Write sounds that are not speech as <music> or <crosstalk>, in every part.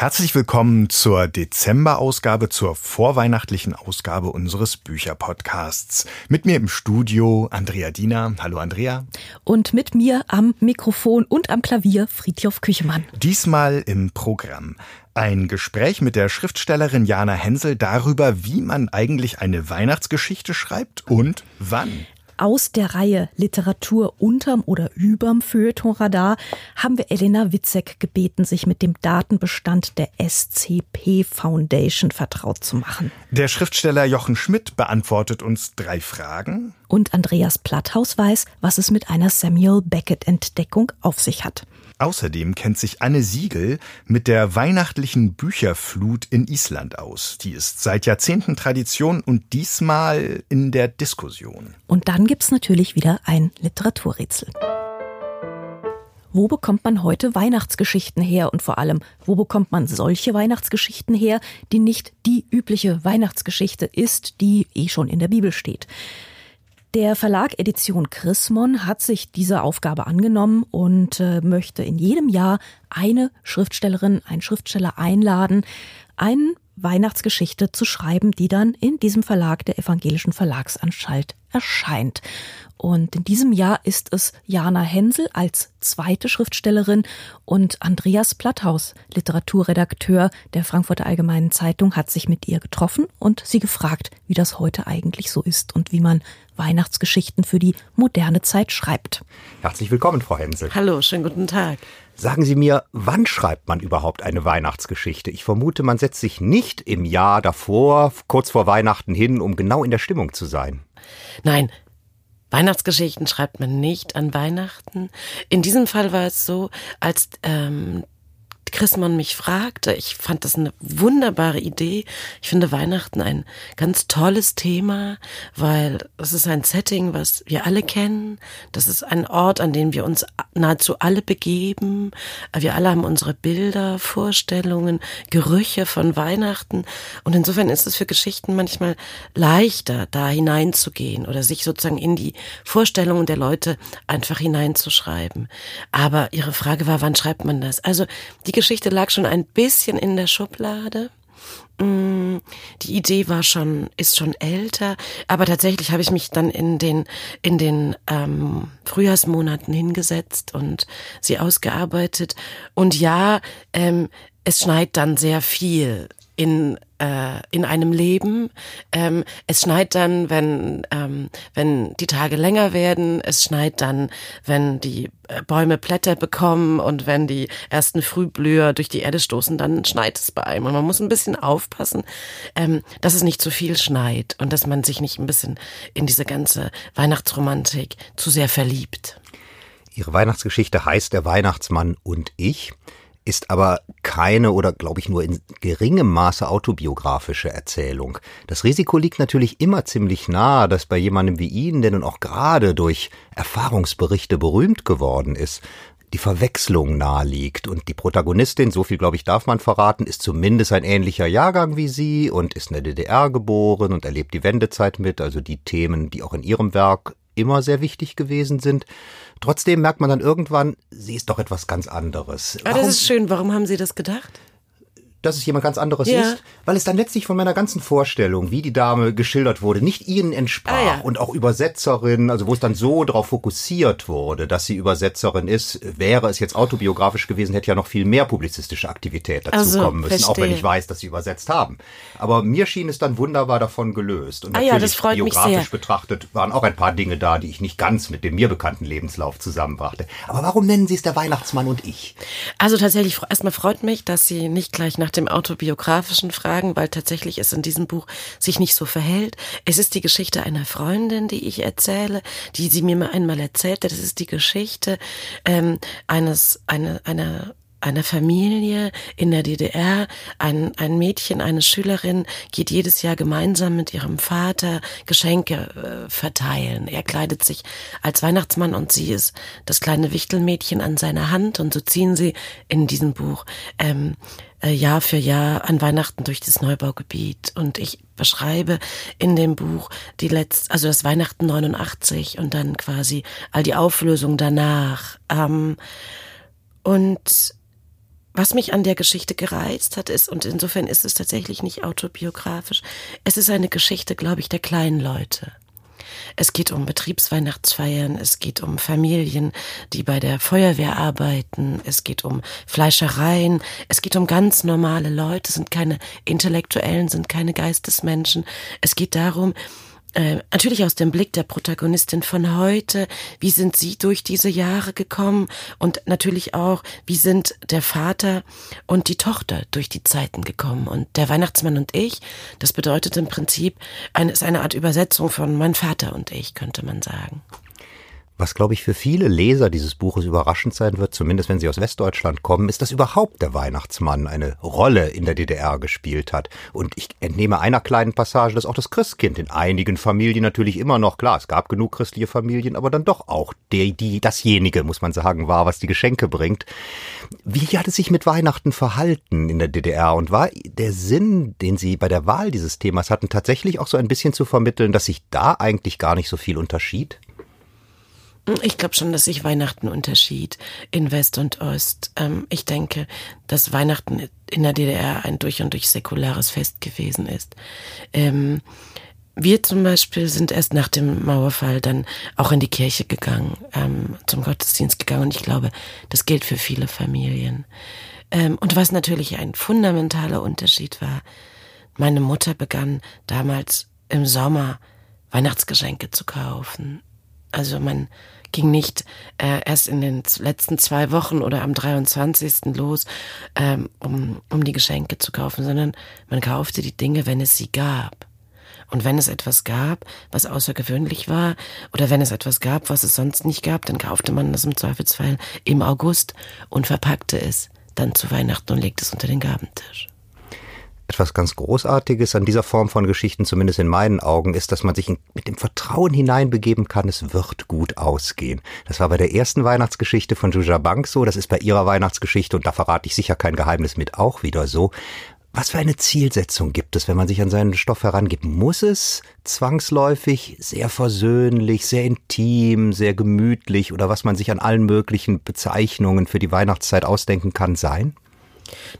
Herzlich willkommen zur Dezemberausgabe, zur vorweihnachtlichen Ausgabe unseres Bücherpodcasts. Mit mir im Studio Andrea Diener. Hallo Andrea. Und mit mir am Mikrofon und am Klavier Friedhof Küchemann. Diesmal im Programm. Ein Gespräch mit der Schriftstellerin Jana Hensel darüber, wie man eigentlich eine Weihnachtsgeschichte schreibt und wann aus der Reihe Literatur unterm oder überm Feuilletonradar haben wir Elena Witzek gebeten, sich mit dem Datenbestand der SCP Foundation vertraut zu machen. Der Schriftsteller Jochen Schmidt beantwortet uns drei Fragen. Und Andreas Platthaus weiß, was es mit einer Samuel Beckett Entdeckung auf sich hat. Außerdem kennt sich Anne Siegel mit der weihnachtlichen Bücherflut in Island aus. Die ist seit Jahrzehnten Tradition und diesmal in der Diskussion. Und dann gibt's natürlich wieder ein Literaturrätsel. Wo bekommt man heute Weihnachtsgeschichten her und vor allem, wo bekommt man solche Weihnachtsgeschichten her, die nicht die übliche Weihnachtsgeschichte ist, die eh schon in der Bibel steht? Der Verlag Edition Chrismon hat sich diese Aufgabe angenommen und äh, möchte in jedem Jahr eine Schriftstellerin, einen Schriftsteller einladen, eine Weihnachtsgeschichte zu schreiben, die dann in diesem Verlag der Evangelischen Verlagsanstalt erscheint. Und in diesem Jahr ist es Jana Hensel als zweite Schriftstellerin und Andreas Platthaus, Literaturredakteur der Frankfurter Allgemeinen Zeitung, hat sich mit ihr getroffen und sie gefragt, wie das heute eigentlich so ist und wie man Weihnachtsgeschichten für die moderne Zeit schreibt. Herzlich willkommen, Frau Hensel. Hallo, schönen guten Tag. Sagen Sie mir, wann schreibt man überhaupt eine Weihnachtsgeschichte? Ich vermute, man setzt sich nicht im Jahr davor, kurz vor Weihnachten hin, um genau in der Stimmung zu sein. Nein, Weihnachtsgeschichten schreibt man nicht an Weihnachten. In diesem Fall war es so, als ähm, Chrismann mich fragte. Ich fand das eine wunderbare Idee. Ich finde Weihnachten ein ganz tolles Thema, weil es ist ein Setting, was wir alle kennen. Das ist ein Ort, an dem wir uns nahezu alle begeben. Wir alle haben unsere Bilder, Vorstellungen, Gerüche von Weihnachten. Und insofern ist es für Geschichten manchmal leichter, da hineinzugehen oder sich sozusagen in die Vorstellungen der Leute einfach hineinzuschreiben. Aber Ihre Frage war, wann schreibt man das? Also die Geschichte lag schon ein bisschen in der Schublade. Mm, die Idee war schon, ist schon älter, aber tatsächlich habe ich mich dann in den, in den ähm, Frühjahrsmonaten hingesetzt und sie ausgearbeitet. Und ja, ähm, es schneit dann sehr viel in äh, in einem Leben. Ähm, es schneit dann, wenn ähm, wenn die Tage länger werden. Es schneit dann, wenn die äh, Bäume Blätter bekommen und wenn die ersten Frühblüher durch die Erde stoßen, dann schneit es bei einem. Und man muss ein bisschen aufpassen, ähm, dass es nicht zu viel schneit und dass man sich nicht ein bisschen in diese ganze Weihnachtsromantik zu sehr verliebt. Ihre Weihnachtsgeschichte heißt Der Weihnachtsmann und ich ist aber keine oder glaube ich nur in geringem Maße autobiografische Erzählung. Das Risiko liegt natürlich immer ziemlich nahe, dass bei jemandem wie Ihnen, der nun auch gerade durch Erfahrungsberichte berühmt geworden ist, die Verwechslung nahe liegt. Und die Protagonistin, so viel glaube ich darf man verraten, ist zumindest ein ähnlicher Jahrgang wie Sie und ist in der DDR geboren und erlebt die Wendezeit mit, also die Themen, die auch in Ihrem Werk immer sehr wichtig gewesen sind. Trotzdem merkt man dann irgendwann, sie ist doch etwas ganz anderes. Ah, das ist schön. Warum haben Sie das gedacht? Dass es jemand ganz anderes ja. ist, weil es dann letztlich von meiner ganzen Vorstellung, wie die Dame geschildert wurde, nicht ihnen entsprach ah, ja. und auch Übersetzerin, also wo es dann so darauf fokussiert wurde, dass sie Übersetzerin ist, wäre es jetzt autobiografisch gewesen, hätte ja noch viel mehr publizistische Aktivität dazu also, kommen müssen, verstehe. auch wenn ich weiß, dass sie übersetzt haben. Aber mir schien es dann wunderbar davon gelöst und ah, natürlich ja, biografisch betrachtet waren auch ein paar Dinge da, die ich nicht ganz mit dem mir bekannten Lebenslauf zusammenbrachte. Aber warum nennen Sie es der Weihnachtsmann und ich? Also tatsächlich erstmal freut mich, dass Sie nicht gleich nach nach dem autobiografischen Fragen, weil tatsächlich es in diesem Buch sich nicht so verhält. Es ist die Geschichte einer Freundin, die ich erzähle, die sie mir mal einmal erzählte. Das ist die Geschichte ähm, eines eine, einer einer Familie in der DDR. Ein, ein Mädchen, eine Schülerin geht jedes Jahr gemeinsam mit ihrem Vater Geschenke äh, verteilen. Er kleidet sich als Weihnachtsmann und sie ist das kleine Wichtelmädchen an seiner Hand und so ziehen sie in diesem Buch ähm, äh, Jahr für Jahr an Weihnachten durch das Neubaugebiet und ich beschreibe in dem Buch die letzte, also das Weihnachten 89 und dann quasi all die Auflösung danach. Ähm, und was mich an der Geschichte gereizt hat, ist, und insofern ist es tatsächlich nicht autobiografisch, es ist eine Geschichte, glaube ich, der kleinen Leute. Es geht um Betriebsweihnachtsfeiern, es geht um Familien, die bei der Feuerwehr arbeiten, es geht um Fleischereien, es geht um ganz normale Leute, sind keine Intellektuellen, sind keine Geistesmenschen. Es geht darum, äh, natürlich aus dem Blick der Protagonistin von heute, wie sind sie durch diese Jahre gekommen und natürlich auch, wie sind der Vater und die Tochter durch die Zeiten gekommen. Und der Weihnachtsmann und ich, das bedeutet im Prinzip, eine, ist eine Art Übersetzung von mein Vater und ich, könnte man sagen. Was, glaube ich, für viele Leser dieses Buches überraschend sein wird, zumindest wenn sie aus Westdeutschland kommen, ist, dass überhaupt der Weihnachtsmann eine Rolle in der DDR gespielt hat. Und ich entnehme einer kleinen Passage, dass auch das Christkind in einigen Familien natürlich immer noch, klar, es gab genug christliche Familien, aber dann doch auch der, die, dasjenige, muss man sagen, war, was die Geschenke bringt. Wie hat es sich mit Weihnachten verhalten in der DDR? Und war der Sinn, den Sie bei der Wahl dieses Themas hatten, tatsächlich auch so ein bisschen zu vermitteln, dass sich da eigentlich gar nicht so viel unterschied? Ich glaube schon, dass sich Weihnachten unterschied in West und Ost. Ähm, ich denke, dass Weihnachten in der DDR ein durch und durch säkulares Fest gewesen ist. Ähm, wir zum Beispiel sind erst nach dem Mauerfall dann auch in die Kirche gegangen, ähm, zum Gottesdienst gegangen. Und ich glaube, das gilt für viele Familien. Ähm, und was natürlich ein fundamentaler Unterschied war, meine Mutter begann damals im Sommer Weihnachtsgeschenke zu kaufen. Also man ging nicht äh, erst in den letzten zwei Wochen oder am 23. los, ähm, um, um die Geschenke zu kaufen, sondern man kaufte die Dinge, wenn es sie gab. Und wenn es etwas gab, was außergewöhnlich war, oder wenn es etwas gab, was es sonst nicht gab, dann kaufte man das im Zweifelsfall im August und verpackte es dann zu Weihnachten und legte es unter den Gabentisch. Etwas ganz Großartiges an dieser Form von Geschichten, zumindest in meinen Augen, ist, dass man sich mit dem Vertrauen hineinbegeben kann, es wird gut ausgehen. Das war bei der ersten Weihnachtsgeschichte von Juja Bank so, das ist bei ihrer Weihnachtsgeschichte, und da verrate ich sicher kein Geheimnis mit, auch wieder so. Was für eine Zielsetzung gibt es, wenn man sich an seinen Stoff herangibt? Muss es zwangsläufig sehr versöhnlich, sehr intim, sehr gemütlich oder was man sich an allen möglichen Bezeichnungen für die Weihnachtszeit ausdenken kann sein?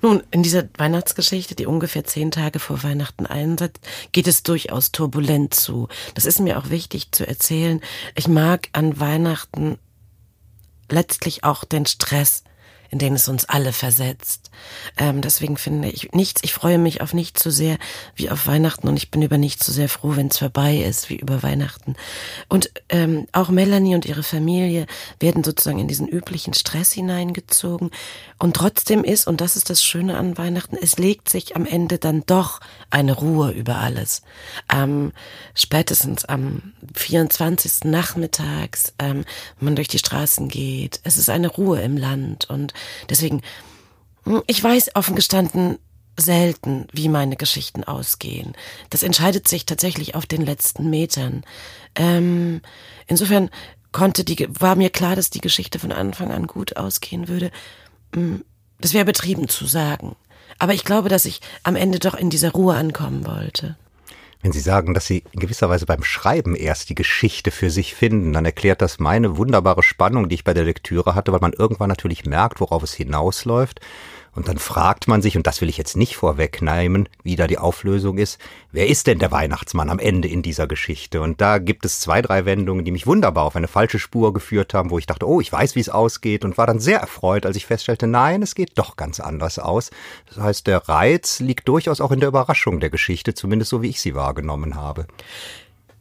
Nun, in dieser Weihnachtsgeschichte, die ungefähr zehn Tage vor Weihnachten einsetzt, geht es durchaus turbulent zu. Das ist mir auch wichtig zu erzählen. Ich mag an Weihnachten letztlich auch den Stress, in den es uns alle versetzt. Ähm, deswegen finde ich nichts, ich freue mich auf nichts so sehr wie auf Weihnachten und ich bin über nichts so sehr froh, wenn es vorbei ist wie über Weihnachten. Und ähm, auch Melanie und ihre Familie werden sozusagen in diesen üblichen Stress hineingezogen. Und trotzdem ist, und das ist das Schöne an Weihnachten, es legt sich am Ende dann doch eine Ruhe über alles. Ähm, spätestens am 24. nachmittags, ähm, wenn man durch die Straßen geht, es ist eine Ruhe im Land und deswegen, hm, ich weiß offen gestanden selten, wie meine Geschichten ausgehen. Das entscheidet sich tatsächlich auf den letzten Metern. Ähm, insofern konnte die, war mir klar, dass die Geschichte von Anfang an gut ausgehen würde. Hm, das wäre betrieben zu sagen. Aber ich glaube, dass ich am Ende doch in dieser Ruhe ankommen wollte. Wenn Sie sagen, dass Sie in gewisser Weise beim Schreiben erst die Geschichte für sich finden, dann erklärt das meine wunderbare Spannung, die ich bei der Lektüre hatte, weil man irgendwann natürlich merkt, worauf es hinausläuft. Und dann fragt man sich, und das will ich jetzt nicht vorwegnehmen, wie da die Auflösung ist, wer ist denn der Weihnachtsmann am Ende in dieser Geschichte? Und da gibt es zwei, drei Wendungen, die mich wunderbar auf eine falsche Spur geführt haben, wo ich dachte, oh, ich weiß, wie es ausgeht und war dann sehr erfreut, als ich feststellte, nein, es geht doch ganz anders aus. Das heißt, der Reiz liegt durchaus auch in der Überraschung der Geschichte, zumindest so wie ich sie wahrgenommen habe.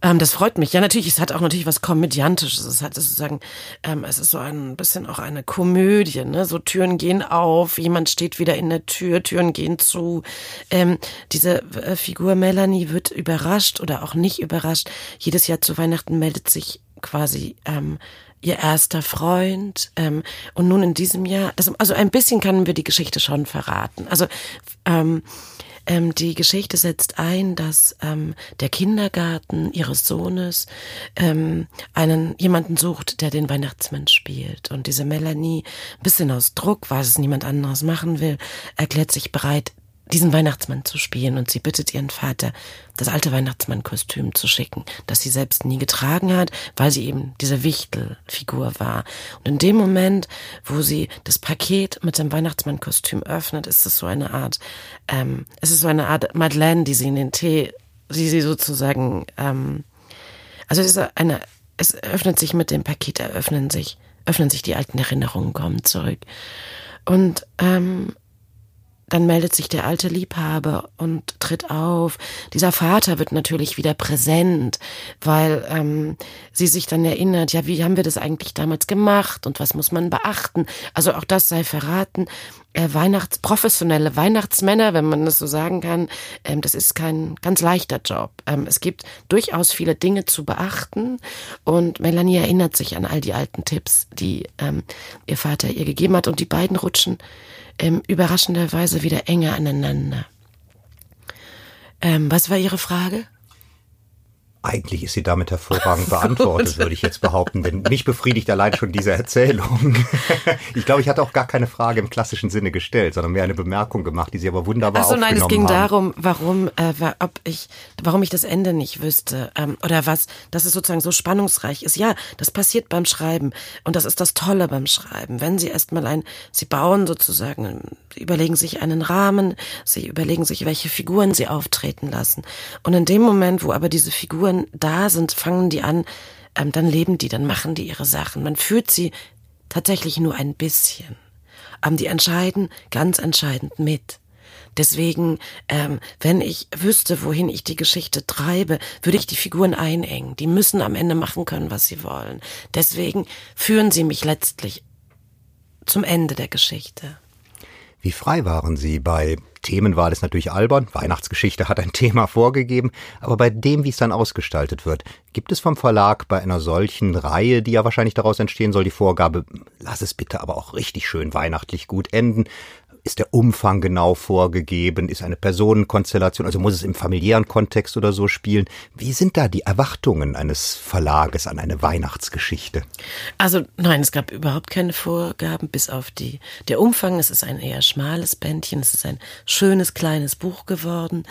Ähm, das freut mich. Ja, natürlich, es hat auch natürlich was Komödiantisches. Es hat sozusagen, ähm, es ist so ein bisschen auch eine Komödie, ne? So Türen gehen auf, jemand steht wieder in der Tür, Türen gehen zu. Ähm, diese äh, Figur Melanie wird überrascht oder auch nicht überrascht. Jedes Jahr zu Weihnachten meldet sich quasi ähm, ihr erster Freund. Ähm, und nun in diesem Jahr, das, also ein bisschen können wir die Geschichte schon verraten. Also ähm, ähm, die Geschichte setzt ein, dass ähm, der Kindergarten ihres Sohnes ähm, einen jemanden sucht, der den Weihnachtsmann spielt. Und diese Melanie, ein bisschen aus Druck, weil es niemand anderes machen will, erklärt sich bereit, diesen Weihnachtsmann zu spielen und sie bittet ihren Vater, das alte Weihnachtsmannkostüm zu schicken, das sie selbst nie getragen hat, weil sie eben diese Wichtelfigur war. Und in dem Moment, wo sie das Paket mit dem Weihnachtsmannkostüm öffnet, ist es so eine Art, ähm, es ist so eine Art Madeleine, die sie in den Tee, die sie sozusagen, ähm, also es ist eine, es öffnet sich mit dem Paket, eröffnen sich, öffnen sich die alten Erinnerungen, kommen zurück. Und ähm, dann meldet sich der alte Liebhaber und tritt auf. Dieser Vater wird natürlich wieder präsent, weil ähm, sie sich dann erinnert, ja, wie haben wir das eigentlich damals gemacht und was muss man beachten? Also auch das sei verraten. Äh, Weihnachts professionelle Weihnachtsmänner, wenn man das so sagen kann, ähm, das ist kein ganz leichter Job. Ähm, es gibt durchaus viele Dinge zu beachten und Melanie erinnert sich an all die alten Tipps, die ähm, ihr Vater ihr gegeben hat und die beiden rutschen ähm, überraschenderweise wieder enger aneinander. Ähm, was war Ihre Frage? Eigentlich ist sie damit hervorragend <laughs> beantwortet, würde ich jetzt behaupten, denn mich befriedigt allein schon diese Erzählung. <laughs> Ich glaube, ich hatte auch gar keine Frage im klassischen Sinne gestellt, sondern mehr eine Bemerkung gemacht, die Sie aber wunderbar Ach so, nein, es ging haben. darum, warum, äh, ob ich, warum ich das Ende nicht wüsste ähm, oder was, dass es sozusagen so spannungsreich ist. Ja, das passiert beim Schreiben und das ist das Tolle beim Schreiben. Wenn Sie erstmal ein, Sie bauen sozusagen, Sie überlegen sich einen Rahmen, Sie überlegen sich, welche Figuren Sie auftreten lassen und in dem Moment, wo aber diese Figuren Figuren da sind, fangen die an, ähm, dann leben die, dann machen die ihre Sachen. Man führt sie tatsächlich nur ein bisschen. Aber die entscheiden ganz entscheidend mit. Deswegen, ähm, wenn ich wüsste, wohin ich die Geschichte treibe, würde ich die Figuren einengen. Die müssen am Ende machen können, was sie wollen. Deswegen führen sie mich letztlich zum Ende der Geschichte. Wie frei waren Sie? Bei Themenwahl ist natürlich albern, Weihnachtsgeschichte hat ein <laughs> Thema vorgegeben, aber bei dem, wie es dann ausgestaltet wird, gibt es vom Verlag bei einer solchen Reihe, die ja wahrscheinlich daraus entstehen soll, die Vorgabe, lass es bitte aber auch richtig schön weihnachtlich gut enden. Ist der Umfang genau vorgegeben? Ist eine Personenkonstellation, also muss es im familiären Kontext oder so spielen? Wie sind da die Erwartungen eines Verlages an eine Weihnachtsgeschichte? Also nein, es gab überhaupt keine Vorgaben, bis auf die, der Umfang. Es ist ein eher schmales Bändchen, es ist ein schönes kleines Buch geworden.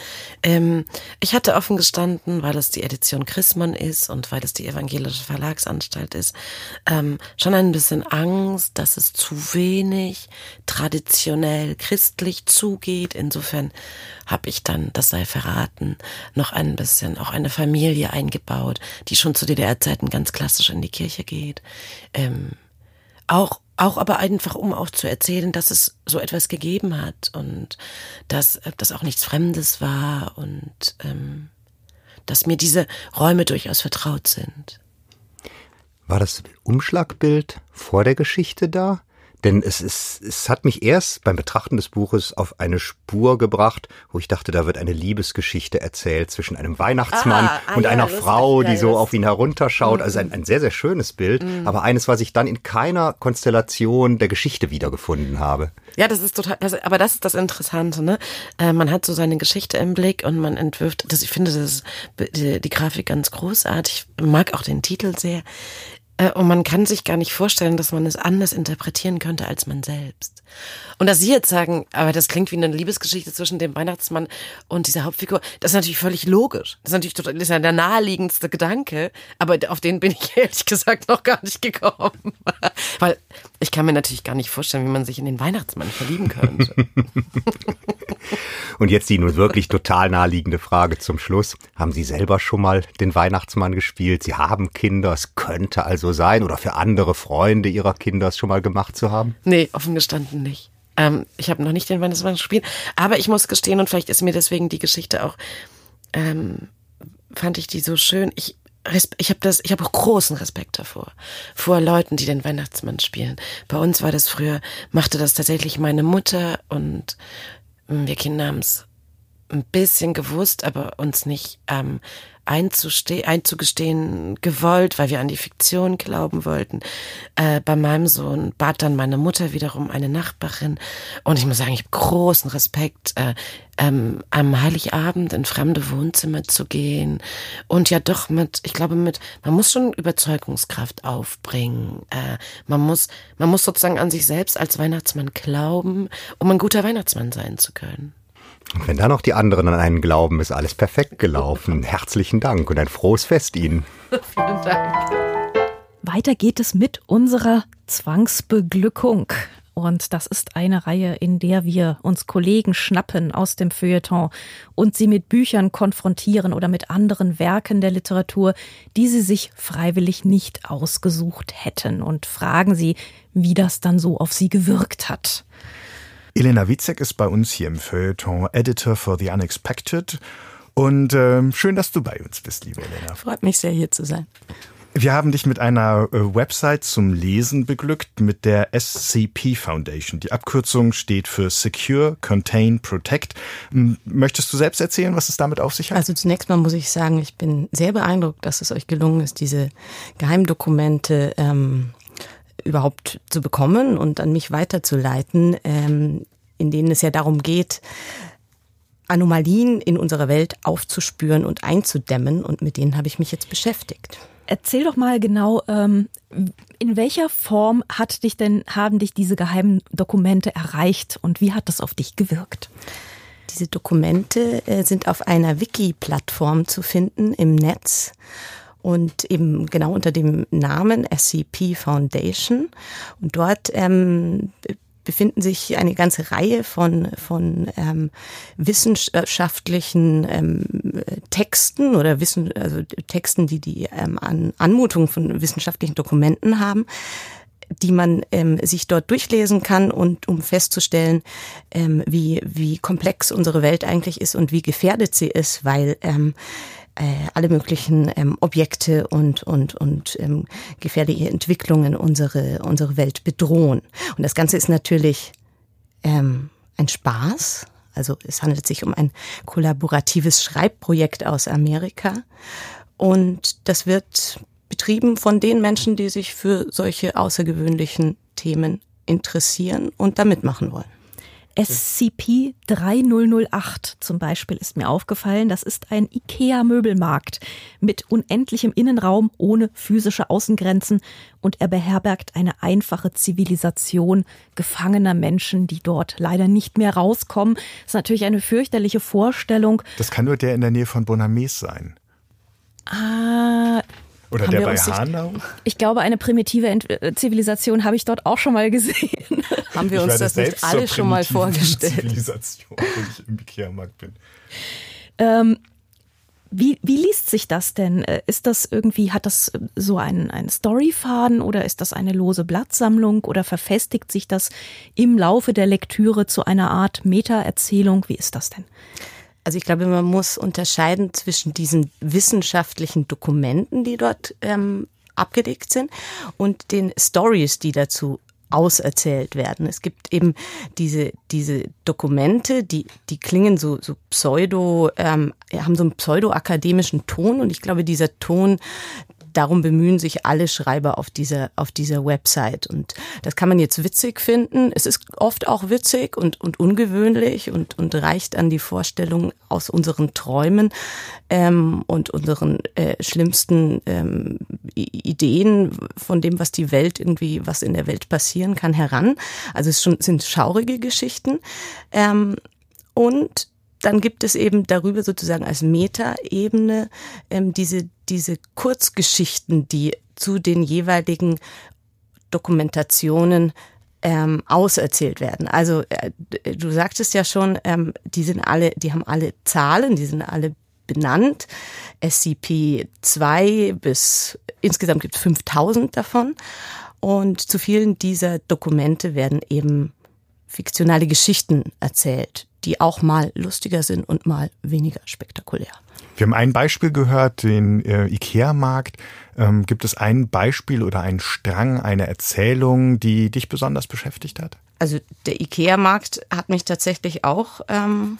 Ähm, ich hatte offen gestanden, weil es die Edition Chrismann ist und weil es die evangelische Verlagsanstalt ist, ähm, schon ein bisschen Angst, dass es zu wenig traditionell traditionell christlich zugeht. Insofern habe ich dann, das sei verraten, noch ein bisschen auch eine Familie eingebaut, die schon zu DDR-Zeiten ganz klassisch in die Kirche geht. Ähm, auch auch aber einfach, um auch zu erzählen, dass es so etwas gegeben hat und dass das auch nichts Fremdes war und ähm, dass mir diese Räume durchaus vertraut sind. War das Umschlagbild vor der Geschichte da? Denn es, ist, es hat mich erst beim Betrachten des Buches auf eine Spur gebracht, wo ich dachte, da wird eine Liebesgeschichte erzählt zwischen einem Weihnachtsmann ah, ah, und ja, einer Frau, die so auf ihn herunterschaut. Mhm. Also ein, ein sehr, sehr schönes Bild, mhm. aber eines, was ich dann in keiner Konstellation der Geschichte wiedergefunden habe. Ja, das ist total, das, aber das ist das Interessante, ne? Äh, man hat so seine Geschichte im Blick und man entwirft, das, ich finde das ist, die, die Grafik ganz großartig, mag auch den Titel sehr. Äh, und man kann sich gar nicht vorstellen, dass man es anders interpretieren könnte als man selbst. Und dass Sie jetzt sagen, aber das klingt wie eine Liebesgeschichte zwischen dem Weihnachtsmann und dieser Hauptfigur, das ist natürlich völlig logisch. Das ist natürlich total, das ist der naheliegendste Gedanke, aber auf den bin ich <laughs> ehrlich gesagt noch gar nicht gekommen. <laughs> Weil ich kann mir natürlich gar nicht vorstellen, wie man sich in den Weihnachtsmann verlieben könnte. <laughs> und jetzt die nun wirklich total naheliegende Frage zum Schluss. Haben Sie selber schon mal den Weihnachtsmann gespielt? Sie haben Kinder, es könnte also sein oder für andere Freunde Ihrer Kinder es schon mal gemacht zu haben? Nee, offen gestanden nicht. Ähm, ich habe noch nicht den Weihnachtsmann gespielt, aber ich muss gestehen, und vielleicht ist mir deswegen die Geschichte auch, ähm, fand ich die so schön. Ich, ich habe das, auch großen Respekt davor vor Leuten, die den Weihnachtsmann spielen. Bei uns war das früher, machte das tatsächlich meine Mutter und hm, wir Kinder haben es ein bisschen gewusst, aber uns nicht ähm, einzugestehen gewollt, weil wir an die Fiktion glauben wollten. Äh, bei meinem Sohn bat dann meine Mutter wiederum eine Nachbarin. Und ich muss sagen, ich habe großen Respekt, äh, ähm, am Heiligabend in fremde Wohnzimmer zu gehen. Und ja doch mit, ich glaube mit, man muss schon Überzeugungskraft aufbringen. Äh, man muss, man muss sozusagen an sich selbst als Weihnachtsmann glauben, um ein guter Weihnachtsmann sein zu können. Und wenn da noch die anderen an einen glauben, ist alles perfekt gelaufen. Herzlichen Dank und ein frohes Fest Ihnen. <laughs> Vielen Dank. Weiter geht es mit unserer Zwangsbeglückung. Und das ist eine Reihe, in der wir uns Kollegen schnappen aus dem Feuilleton und sie mit Büchern konfrontieren oder mit anderen Werken der Literatur, die sie sich freiwillig nicht ausgesucht hätten und fragen sie, wie das dann so auf sie gewirkt hat. Elena Witzek ist bei uns hier im Feuilleton Editor for the Unexpected. Und äh, schön, dass du bei uns bist, liebe Elena. Freut mich sehr, hier zu sein. Wir haben dich mit einer äh, Website zum Lesen beglückt, mit der SCP Foundation. Die Abkürzung steht für Secure, Contain, Protect. Möchtest du selbst erzählen, was es damit auf sich hat? Also zunächst mal muss ich sagen, ich bin sehr beeindruckt, dass es euch gelungen ist, diese Geheimdokumente ähm, überhaupt zu bekommen und an mich weiterzuleiten, ähm, in denen es ja darum geht, Anomalien in unserer Welt aufzuspüren und einzudämmen. Und mit denen habe ich mich jetzt beschäftigt. Erzähl doch mal genau, ähm, in welcher Form hat dich denn, haben dich diese geheimen Dokumente erreicht und wie hat das auf dich gewirkt? Diese Dokumente äh, sind auf einer Wiki-Plattform zu finden im Netz und eben genau unter dem Namen SCP Foundation. Und dort ähm, befinden sich eine ganze Reihe von, von ähm, wissenschaftlichen ähm, Texten oder Wissen, also Texten, die die ähm, An Anmutung von wissenschaftlichen Dokumenten haben die man ähm, sich dort durchlesen kann und um festzustellen, ähm, wie, wie komplex unsere Welt eigentlich ist und wie gefährdet sie ist, weil ähm, äh, alle möglichen ähm, Objekte und, und, und ähm, gefährliche Entwicklungen unsere, unsere Welt bedrohen. Und das Ganze ist natürlich ähm, ein Spaß. Also es handelt sich um ein kollaboratives Schreibprojekt aus Amerika. Und das wird betrieben von den Menschen, die sich für solche außergewöhnlichen Themen interessieren und da mitmachen wollen. SCP 3008 zum Beispiel ist mir aufgefallen. Das ist ein IKEA-Möbelmarkt mit unendlichem Innenraum ohne physische Außengrenzen und er beherbergt eine einfache Zivilisation gefangener Menschen, die dort leider nicht mehr rauskommen. Das ist natürlich eine fürchterliche Vorstellung. Das kann nur der in der Nähe von Bonames sein. Ah, oder Haben der bei Hanau? ich glaube, eine primitive Ent äh, Zivilisation habe ich dort auch schon mal gesehen. <laughs> Haben wir Ich uns das nicht alle schon mal vorgestellt? Zivilisation, wenn ich im Ikea-Markt bin. Ähm, wie, wie liest sich das denn? Äh, Ist das irgendwie, hat das äh, so einen, einen Storyfaden oder ist das eine lose Blattsammlung oder verfestigt sich das im Laufe der Lektüre zu einer Art Meta-Erzählung? Wie ist das denn? Also ich glaube, man muss unterscheiden zwischen diesen wissenschaftlichen Dokumenten, die dort ähm, abgedeckt sind, und den Stories, die dazu auserzählt werden. Es gibt eben diese, diese Dokumente, die, die klingen so, so pseudo, ähm, haben so einen pseudo-akademischen Ton und ich glaube, dieser Ton, darum bemühen sich alle Schreiber auf dieser, auf dieser Website. Und das kann man jetzt witzig finden. Es ist oft auch witzig und, und ungewöhnlich und, und reicht an die Vorstellung aus unseren Träumen ähm, und unseren äh, schlimmsten ähm, Ideen von dem, was die Welt irgendwie, was in der Welt passieren kann, heran. Also es schon, sind schaurige Geschichten. Ähm, und dann gibt es eben darüber sozusagen als Metaebene ähm, diese, diese Kurzgeschichten, die zu den jeweiligen Dokumentationen ähm, auserzählt werden. Also äh, du sagtest ja schon, ähm, die sind alle, die haben alle Zahlen, die sind alle benannt. SCP 2 bis insgesamt gibt es 5000 davon. Und zu vielen dieser Dokumente werden eben fiktionale Geschichten erzählt, die auch mal lustiger sind und mal weniger spektakulär. Wir haben ein Beispiel gehört, den äh, Ikea-Markt. Ähm, gibt es ein Beispiel oder einen Strang, eine Erzählung, die dich besonders beschäftigt hat? Also der Ikea-Markt hat mich tatsächlich auch ähm,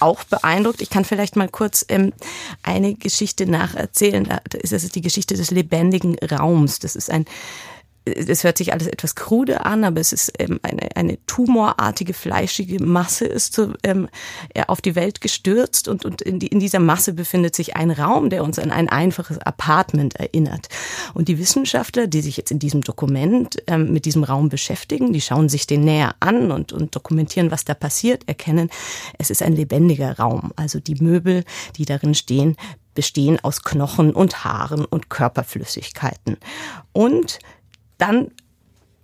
auch beeindruckt. Ich kann vielleicht mal kurz ähm, eine Geschichte nacherzählen. Da ist es die Geschichte des lebendigen Raums. Das ist ein es hört sich alles etwas krude an, aber es ist ähm, eine, eine tumorartige, fleischige Masse ist so, ähm, auf die Welt gestürzt und, und in, die, in dieser Masse befindet sich ein Raum, der uns an ein einfaches Apartment erinnert. Und die Wissenschaftler, die sich jetzt in diesem Dokument ähm, mit diesem Raum beschäftigen, die schauen sich den näher an und, und dokumentieren, was da passiert, erkennen, es ist ein lebendiger Raum. Also die Möbel, die darin stehen, bestehen aus Knochen und Haaren und Körperflüssigkeiten. Und dann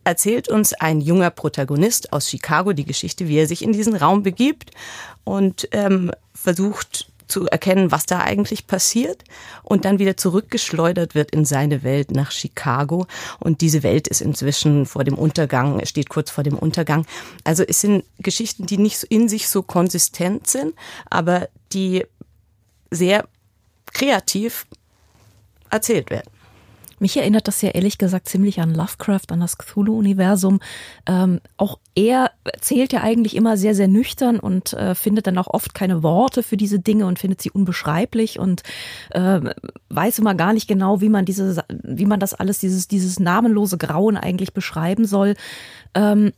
erzählt uns ein junger Protagonist aus Chicago die Geschichte, wie er sich in diesen Raum begibt und ähm, versucht zu erkennen, was da eigentlich passiert und dann wieder zurückgeschleudert wird in seine Welt nach Chicago. Und diese Welt ist inzwischen vor dem Untergang, steht kurz vor dem Untergang. Also es sind Geschichten, die nicht in sich so konsistent sind, aber die sehr kreativ erzählt werden. Mich erinnert das ja ehrlich gesagt ziemlich an Lovecraft, an das Cthulhu-Universum. Ähm, auch er erzählt ja eigentlich immer sehr, sehr nüchtern und äh, findet dann auch oft keine Worte für diese Dinge und findet sie unbeschreiblich und äh, weiß immer gar nicht genau, wie man diese, wie man das alles, dieses, dieses namenlose Grauen eigentlich beschreiben soll. Ähm,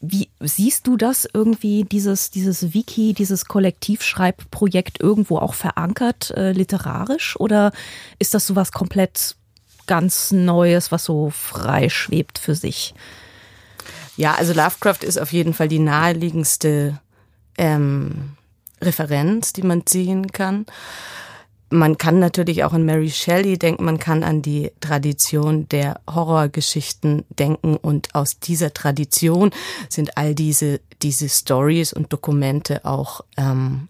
wie siehst du das irgendwie, dieses, dieses Wiki, dieses Kollektivschreibprojekt irgendwo auch verankert, äh, literarisch? Oder ist das sowas komplett ganz Neues, was so frei schwebt für sich? Ja, also Lovecraft ist auf jeden Fall die naheliegendste ähm, Referenz, die man ziehen kann. Man kann natürlich auch an Mary Shelley denken, man kann an die Tradition der Horrorgeschichten denken und aus dieser Tradition sind all diese, diese Stories und Dokumente auch, ähm,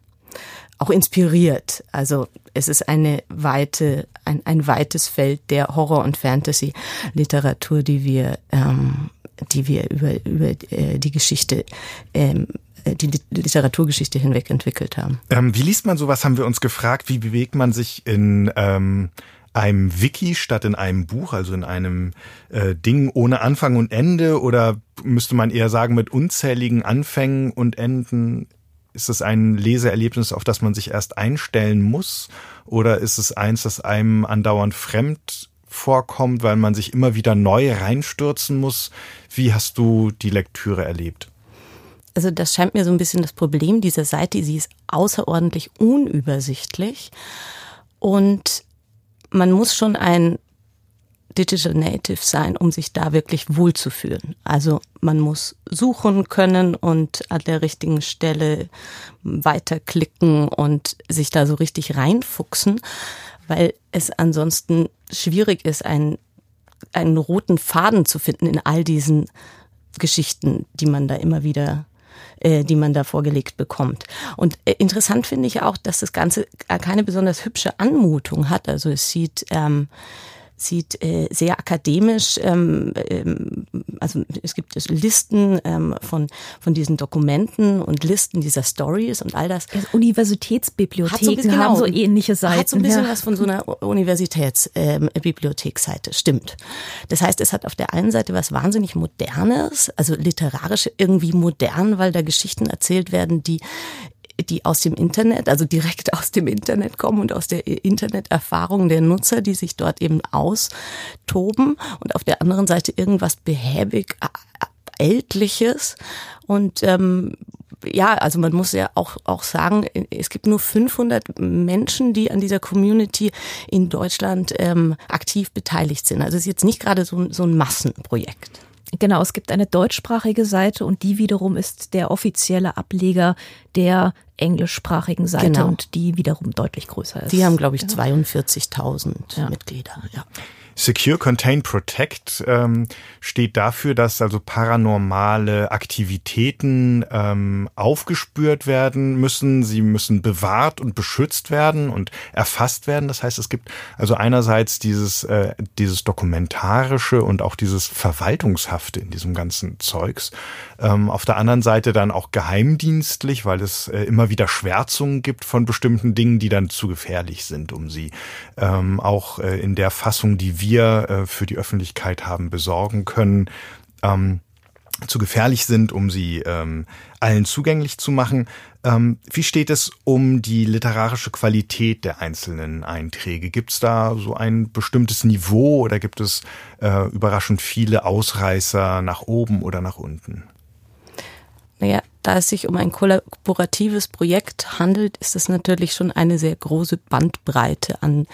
auch inspiriert. Also es ist eine weite, ein, ein weites Feld der Horror- und Fantasy-Literatur, die wir, ähm, die wir über, über äh, die Geschichte ähm, äh, die Literaturgeschichte hinweg entwickelt haben. Ähm, wie liest man sowas, haben wir uns gefragt. Wie bewegt man sich in ähm, einem Wiki statt in einem Buch, also in einem äh, Ding ohne Anfang und Ende? Oder müsste man eher sagen, mit unzähligen Anfängen und Enden? Ist es ein Leseerlebnis, auf das man sich erst einstellen muss? Oder ist es eins, das einem andauernd fremd vorkommt, weil man sich immer wieder neu reinstürzen muss? Wie hast du die Lektüre erlebt? also das scheint mir so ein bisschen das Problem dieser Seite. Sie ist außerordentlich unübersichtlich und man muss schon ein Digital Native sein, um sich da wirklich wohlzufühlen. Also man muss suchen können und an der richtigen Stelle weiterklicken und sich da so richtig reinfuchsen, weil es ansonsten schwierig ist, einen, einen roten Faden zu finden in all diesen Geschichten, die man da immer wieder äh, die man da vorgelegt bekommt. Und äh, interessant finde ich auch, dass das Ganze keine besonders hübsche Anmutung hat. Also es sieht ähm, sieht äh, sehr akademisch, ähm, ähm, also es gibt Listen ähm, von, von diesen Dokumenten und Listen dieser Stories und all das. Universitätsbibliotheken so, genau, haben so ähnliche Seiten. Hat so ein bisschen ja. was von so einer Universitätsbibliothekseite, stimmt. Das heißt, es hat auf der einen Seite was wahnsinnig Modernes, also literarisch irgendwie modern, weil da Geschichten erzählt werden, die die aus dem Internet, also direkt <laughs> aus dem Internet kommen und aus der Interneterfahrung der Nutzer, die sich dort eben austoben und auf der anderen Seite irgendwas behäbig ältliches und ähm, ja, also man muss ja auch, auch sagen, es gibt nur 500 Menschen, die an dieser Community in Deutschland ähm, aktiv beteiligt sind. Also es ist jetzt nicht gerade so, so ein Massenprojekt. Genau, es gibt eine deutschsprachige Seite und die wiederum ist der offizielle Ableger der englischsprachigen Seite genau. und die wiederum deutlich größer ist. Die haben, glaube ich, ja. 42.000 ja. Mitglieder. Ja. Secure, Contain, Protect ähm, steht dafür, dass also paranormale Aktivitäten ähm, aufgespürt werden müssen. Sie müssen bewahrt und beschützt werden und erfasst werden. Das heißt, es gibt also einerseits dieses, äh, dieses dokumentarische und auch dieses verwaltungshafte in diesem ganzen Zeugs. Ähm, auf der anderen Seite dann auch geheimdienstlich, weil es äh, immer wieder Schwärzungen gibt von bestimmten Dingen, die dann zu gefährlich sind, um sie ähm, auch äh, in der Fassung, die wir wir äh, für die Öffentlichkeit haben besorgen können, ähm, zu gefährlich sind, um sie ähm, allen zugänglich zu machen. Ähm, wie steht es um die literarische Qualität der einzelnen Einträge? Gibt es da so ein bestimmtes Niveau oder gibt es äh, überraschend viele Ausreißer nach oben oder nach unten? Naja, da es sich um ein kollaboratives Projekt handelt, ist es natürlich schon eine sehr große Bandbreite an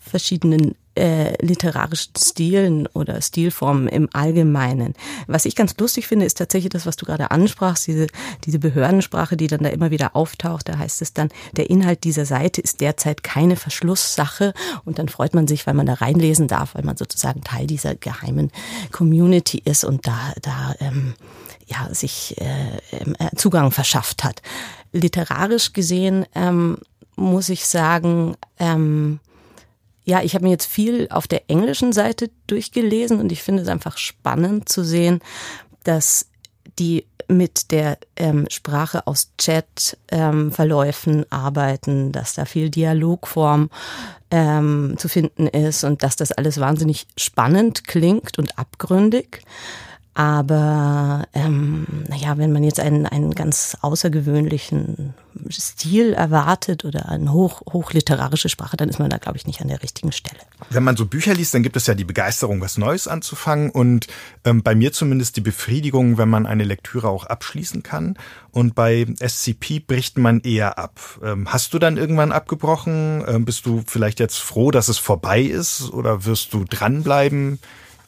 verschiedenen äh, literarischen Stilen oder Stilformen im Allgemeinen. Was ich ganz lustig finde, ist tatsächlich das, was du gerade ansprachst, diese, diese Behördensprache, die dann da immer wieder auftaucht. Da heißt es dann, der Inhalt dieser Seite ist derzeit keine Verschlusssache und dann freut man sich, weil man da reinlesen darf, weil man sozusagen Teil dieser geheimen Community ist und da, da ähm, ja, sich äh, äh Zugang verschafft hat. Literarisch gesehen ähm, muss ich sagen, ähm, ja, ich habe mir jetzt viel auf der englischen Seite durchgelesen und ich finde es einfach spannend zu sehen, dass die mit der ähm, Sprache aus Chat-Verläufen ähm, arbeiten, dass da viel Dialogform ähm, zu finden ist und dass das alles wahnsinnig spannend klingt und abgründig. Aber ähm, naja, wenn man jetzt einen, einen ganz außergewöhnlichen Stil erwartet oder eine hoch, hochliterarische Sprache, dann ist man da, glaube ich, nicht an der richtigen Stelle. Wenn man so Bücher liest, dann gibt es ja die Begeisterung, was Neues anzufangen und ähm, bei mir zumindest die Befriedigung, wenn man eine Lektüre auch abschließen kann. Und bei SCP bricht man eher ab. Ähm, hast du dann irgendwann abgebrochen? Ähm, bist du vielleicht jetzt froh, dass es vorbei ist oder wirst du dranbleiben?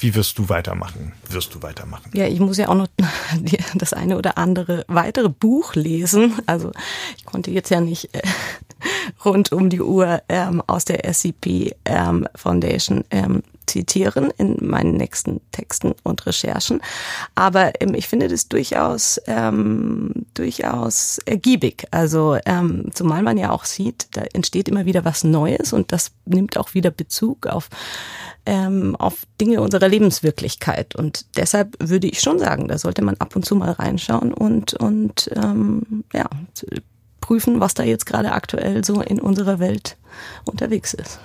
Wie wirst du weitermachen? Wirst du weitermachen? Ja, ich muss ja auch noch <laughs> das eine oder andere weitere Buch lesen. Also ich konnte jetzt ja nicht äh, <laughs> rund um die Uhr ähm, aus der SCP ähm, Foundation ähm, zitieren in meinen nächsten Texten und Recherchen. Aber ähm, ich finde das durchaus ähm, durchaus ergiebig. Also ähm, zumal man ja auch sieht, da entsteht immer wieder was Neues und das nimmt auch wieder Bezug auf ähm, auf Dinge unserer Lebenswirklichkeit. Und deshalb würde ich schon sagen, da sollte man ab und zu mal reinschauen und, und ähm, ja, prüfen, was da jetzt gerade aktuell so in unserer Welt unterwegs ist.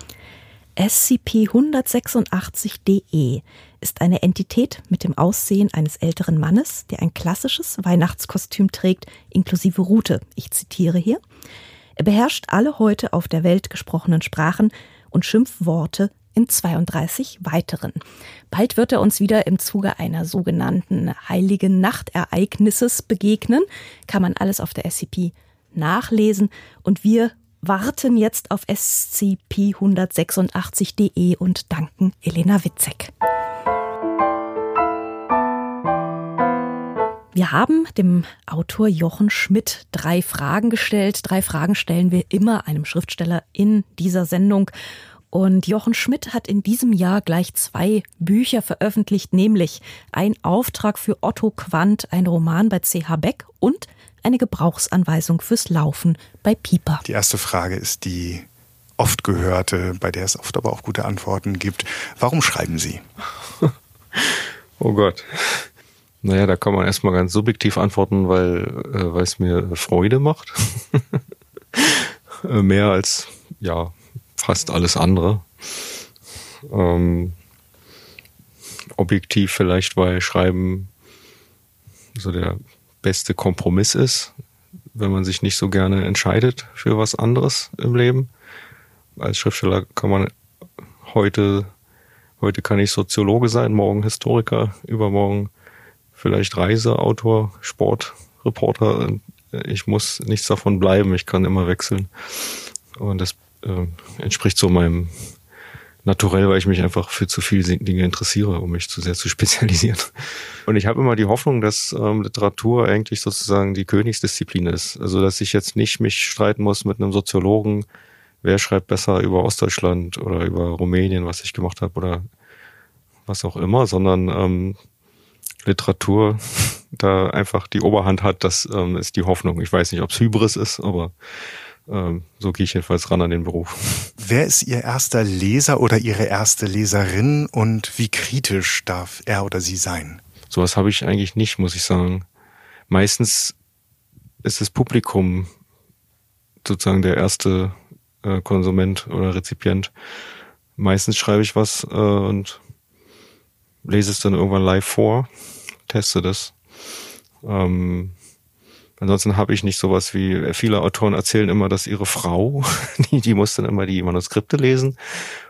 SCP-186-DE ist eine Entität mit dem Aussehen eines älteren Mannes, der ein klassisches Weihnachtskostüm trägt, inklusive Rute. Ich zitiere hier. Er beherrscht alle heute auf der Welt gesprochenen Sprachen und Schimpfworte in 32 weiteren. Bald wird er uns wieder im Zuge einer sogenannten heiligen Nachtereignisses begegnen. Kann man alles auf der SCP nachlesen und wir warten jetzt auf scp186.de und danken Elena Witzek. Wir haben dem Autor Jochen Schmidt drei Fragen gestellt. Drei Fragen stellen wir immer einem Schriftsteller in dieser Sendung. Und Jochen Schmidt hat in diesem Jahr gleich zwei Bücher veröffentlicht, nämlich Ein Auftrag für Otto Quandt, ein Roman bei CH Beck und eine Gebrauchsanweisung fürs Laufen bei Pieper. Die erste Frage ist die oft gehörte, bei der es oft aber auch gute Antworten gibt. Warum schreiben Sie? <laughs> oh Gott. Naja, da kann man erstmal ganz subjektiv antworten, weil, äh, es mir Freude macht. <laughs> Äh, mehr als, ja, fast alles andere. Ähm, objektiv vielleicht, weil Schreiben so der beste Kompromiss ist, wenn man sich nicht so gerne entscheidet für was anderes im Leben. Als Schriftsteller kann man heute, heute kann ich Soziologe sein, morgen Historiker, übermorgen vielleicht Reiseautor, Sportreporter. Ich muss nichts davon bleiben, ich kann immer wechseln. Und das äh, entspricht so meinem Naturell, weil ich mich einfach für zu viele Dinge interessiere, um mich zu sehr zu <laughs> spezialisieren. Und ich habe immer die Hoffnung, dass ähm, Literatur eigentlich sozusagen die Königsdisziplin ist. Also dass ich jetzt nicht mich streiten muss mit einem Soziologen, wer schreibt besser über Ostdeutschland oder über Rumänien, was ich gemacht habe oder was auch immer, sondern ähm, Literatur <laughs> da einfach die Oberhand hat, das ähm, ist die Hoffnung. Ich weiß nicht, ob es Hybris ist, aber so gehe ich jedenfalls ran an den Beruf. Wer ist Ihr erster Leser oder Ihre erste Leserin und wie kritisch darf er oder sie sein? Sowas habe ich eigentlich nicht, muss ich sagen. Meistens ist das Publikum sozusagen der erste äh, Konsument oder Rezipient. Meistens schreibe ich was äh, und lese es dann irgendwann live vor, teste das. Ähm, Ansonsten habe ich nicht sowas wie, äh, viele Autoren erzählen immer, dass ihre Frau, <laughs> die, die muss dann immer die Manuskripte lesen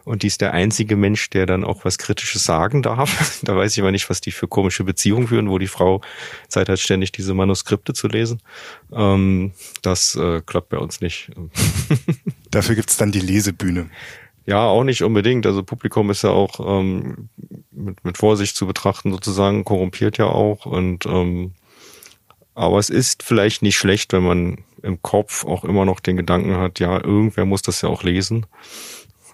und die ist der einzige Mensch, der dann auch was Kritisches sagen darf. <laughs> Da weiß ich aber nicht, was die für komische Beziehungen führen, wo die Frau Zeit hat, ständig diese Manuskripte zu lesen. Ähm, das äh, klappt bei uns nicht. <laughs> Dafür gibt's dann die Lesebühne. Ja, auch nicht unbedingt. Also Publikum ist ja auch ähm, mit, mit Vorsicht zu betrachten, sozusagen, korrumpiert ja auch. Und ähm, aber es ist vielleicht nicht schlecht, wenn man im Kopf auch immer noch den Gedanken hat, ja, irgendwer muss das ja auch lesen,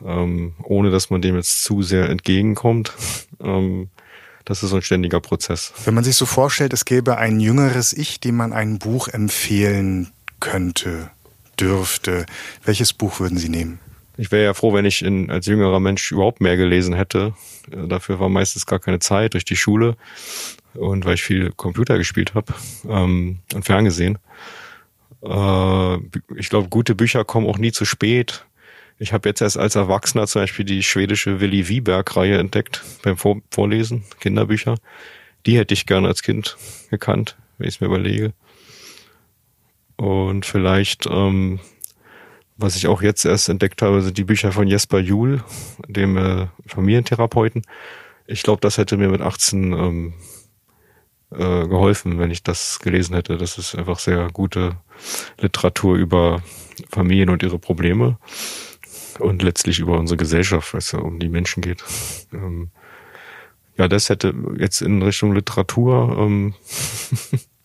ähm, ohne dass man dem jetzt zu sehr entgegenkommt. <laughs> Ähm, das ist so ein ständiger Prozess. Wenn man sich so vorstellt, es gäbe ein jüngeres Ich, dem man ein Buch empfehlen könnte, dürfte, welches Buch würden Sie nehmen? Ich wäre ja froh, wenn ich in, als jüngerer Mensch überhaupt mehr gelesen hätte. Äh, dafür war meistens gar keine Zeit durch die Schule und weil ich viel Computer gespielt habe ähm, und ferngesehen. Äh, ich glaube, gute Bücher kommen auch nie zu spät. Ich habe jetzt erst als Erwachsener zum Beispiel die schwedische Willi Wieberg-Reihe entdeckt beim Vor Vorlesen, Kinderbücher. Die hätte ich gerne als Kind gekannt, wenn ich es mir überlege. Und vielleicht ähm, was ich auch jetzt erst entdeckt habe, sind die Bücher von Jesper Juhl, dem äh, Familientherapeuten. Ich glaube, das hätte mir mit 18 ähm, äh, geholfen, wenn ich das gelesen hätte. Das ist einfach sehr gute Literatur über Familien und ihre Probleme und letztlich über unsere Gesellschaft, weil es ja um die Menschen geht. Ähm, ja, das hätte jetzt in Richtung Literatur ähm,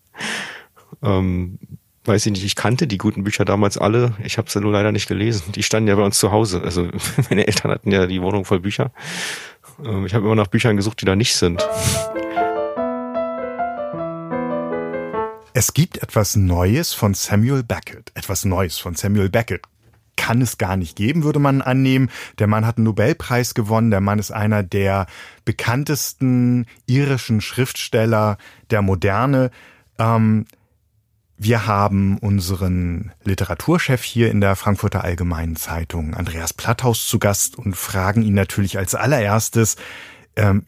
<laughs> ähm, weiß ich nicht, ich kannte die guten Bücher damals alle. Ich habe sie nur leider nicht gelesen. Die standen ja bei uns zu Hause. Also <laughs> meine Eltern hatten ja die Wohnung voll Bücher. Ähm, ich habe immer nach Büchern gesucht, die da nicht sind. Es gibt etwas Neues von Samuel Beckett. Etwas Neues von Samuel Beckett kann es gar nicht geben, würde man annehmen. Der Mann hat einen Nobelpreis gewonnen. Der Mann ist einer der bekanntesten irischen Schriftsteller der Moderne. Ähm, wir haben unseren Literaturchef hier in der Frankfurter Allgemeinen Zeitung, Andreas Platthaus, zu Gast und fragen ihn natürlich als allererstes,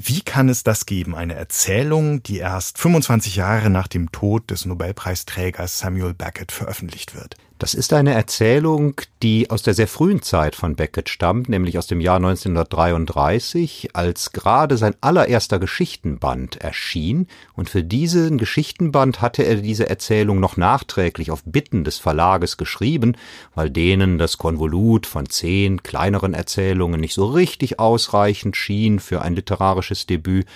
wie kann es das geben? Eine Erzählung, die erst 25 Jahre nach dem Tod des Nobelpreisträgers Samuel Beckett veröffentlicht wird. Das ist eine Erzählung, die aus der sehr frühen Zeit von Beckett stammt, nämlich aus dem Jahr 1933, als gerade sein allererster Geschichtenband erschien. Und für diesen Geschichtenband hatte er diese Erzählung noch nachträglich auf Bitten des Verlages geschrieben, weil denen das Konvolut von zehn kleineren Erzählungen nicht so richtig ausreichend schien für ein literarisches Debüt.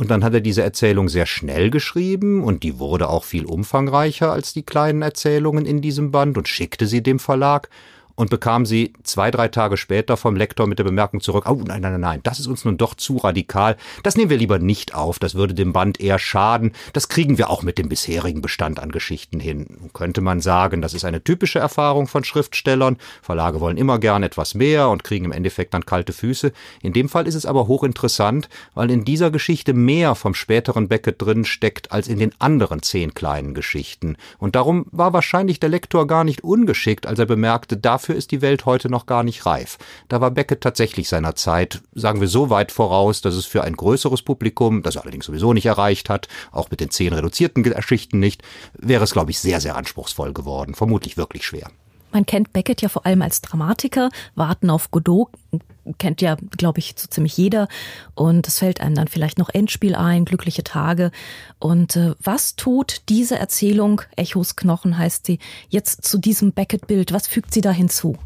Und dann hat er diese Erzählung sehr schnell geschrieben und die wurde auch viel umfangreicher als die kleinen Erzählungen in diesem Band und schickte sie dem Verlag und bekam sie zwei, drei Tage später vom Lektor mit der Bemerkung zurück, oh nein, nein, nein, das ist uns nun doch zu radikal, das nehmen wir lieber nicht auf, das würde dem Band eher schaden, das kriegen wir auch mit dem bisherigen Bestand an Geschichten hin. Könnte man sagen, das ist eine typische Erfahrung von Schriftstellern, Verlage wollen immer gern etwas mehr und kriegen im Endeffekt dann kalte Füße. In dem Fall ist es aber hochinteressant, weil in dieser Geschichte mehr vom späteren Beckett drin steckt als in den anderen zehn kleinen Geschichten. Und darum war wahrscheinlich der Lektor gar nicht ungeschickt, als er bemerkte, dafür dafür ist die Welt heute noch gar nicht reif. Da war Beckett tatsächlich seiner Zeit, sagen wir, so weit voraus, dass es für ein größeres Publikum, das er allerdings sowieso nicht erreicht hat, auch mit den zehn reduzierten Geschichten nicht, wäre es, glaube ich, sehr, sehr anspruchsvoll geworden. Vermutlich wirklich schwer. Man kennt Beckett ja vor allem als Dramatiker. Warten auf Godot kennt ja, glaube ich, so ziemlich jeder. Und es fällt einem dann vielleicht noch Endspiel ein, glückliche Tage. Und äh, was tut diese Erzählung, Echos Knochen heißt sie, jetzt zu diesem Beckett-Bild? Was fügt sie da hinzu?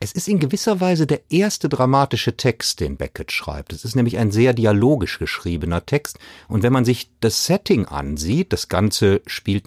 Es ist in gewisser Weise der erste dramatische Text, den Beckett schreibt. Es ist nämlich ein sehr dialogisch geschriebener Text. Und wenn man sich das Setting ansieht, das Ganze spielt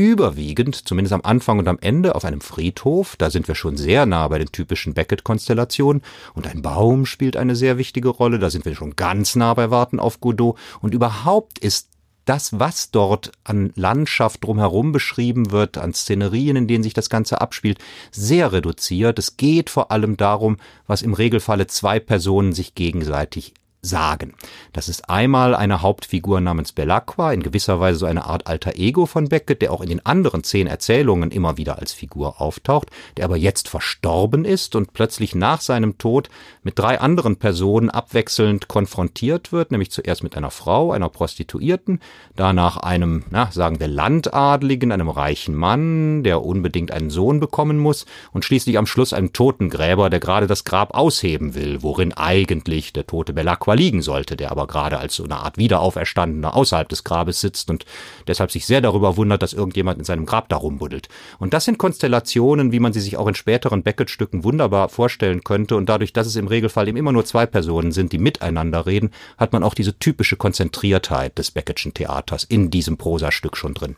überwiegend, zumindest am Anfang und am Ende, auf einem Friedhof. Da sind wir schon sehr nah bei den typischen Beckett-Konstellationen. Und ein Baum spielt eine sehr wichtige Rolle. Da sind wir schon ganz nah bei Warten auf Godot. Und überhaupt ist das, was dort an Landschaft drumherum beschrieben wird, an Szenerien, in denen sich das Ganze abspielt, sehr reduziert. Es geht vor allem darum, was im Regelfalle zwei Personen sich gegenseitig sagen. Das ist einmal eine Hauptfigur namens Belacqua, in gewisser Weise so eine Art alter Ego von Beckett, der auch in den anderen zehn Erzählungen immer wieder als Figur auftaucht, der aber jetzt verstorben ist und plötzlich nach seinem Tod mit drei anderen Personen abwechselnd konfrontiert wird, nämlich zuerst mit einer Frau, einer Prostituierten, danach einem, na, sagen wir, Landadligen, einem reichen Mann, der unbedingt einen Sohn bekommen muss und schließlich am Schluss einem Totengräber, der gerade das Grab ausheben will, worin eigentlich der tote Belacqua Aqua liegen sollte, der aber gerade als so eine Art Wiederauferstandener außerhalb des Grabes sitzt und deshalb sich sehr darüber wundert, dass irgendjemand in seinem Grab da rumbuddelt. Und das sind Konstellationen, wie man sie sich auch in späteren Beckett-Stücken wunderbar vorstellen könnte. Und dadurch, dass es im Regelfall eben immer nur zwei Personen sind, die miteinander reden, hat man auch diese typische Konzentriertheit des Beckettschen Theaters in diesem Prosastück schon drin.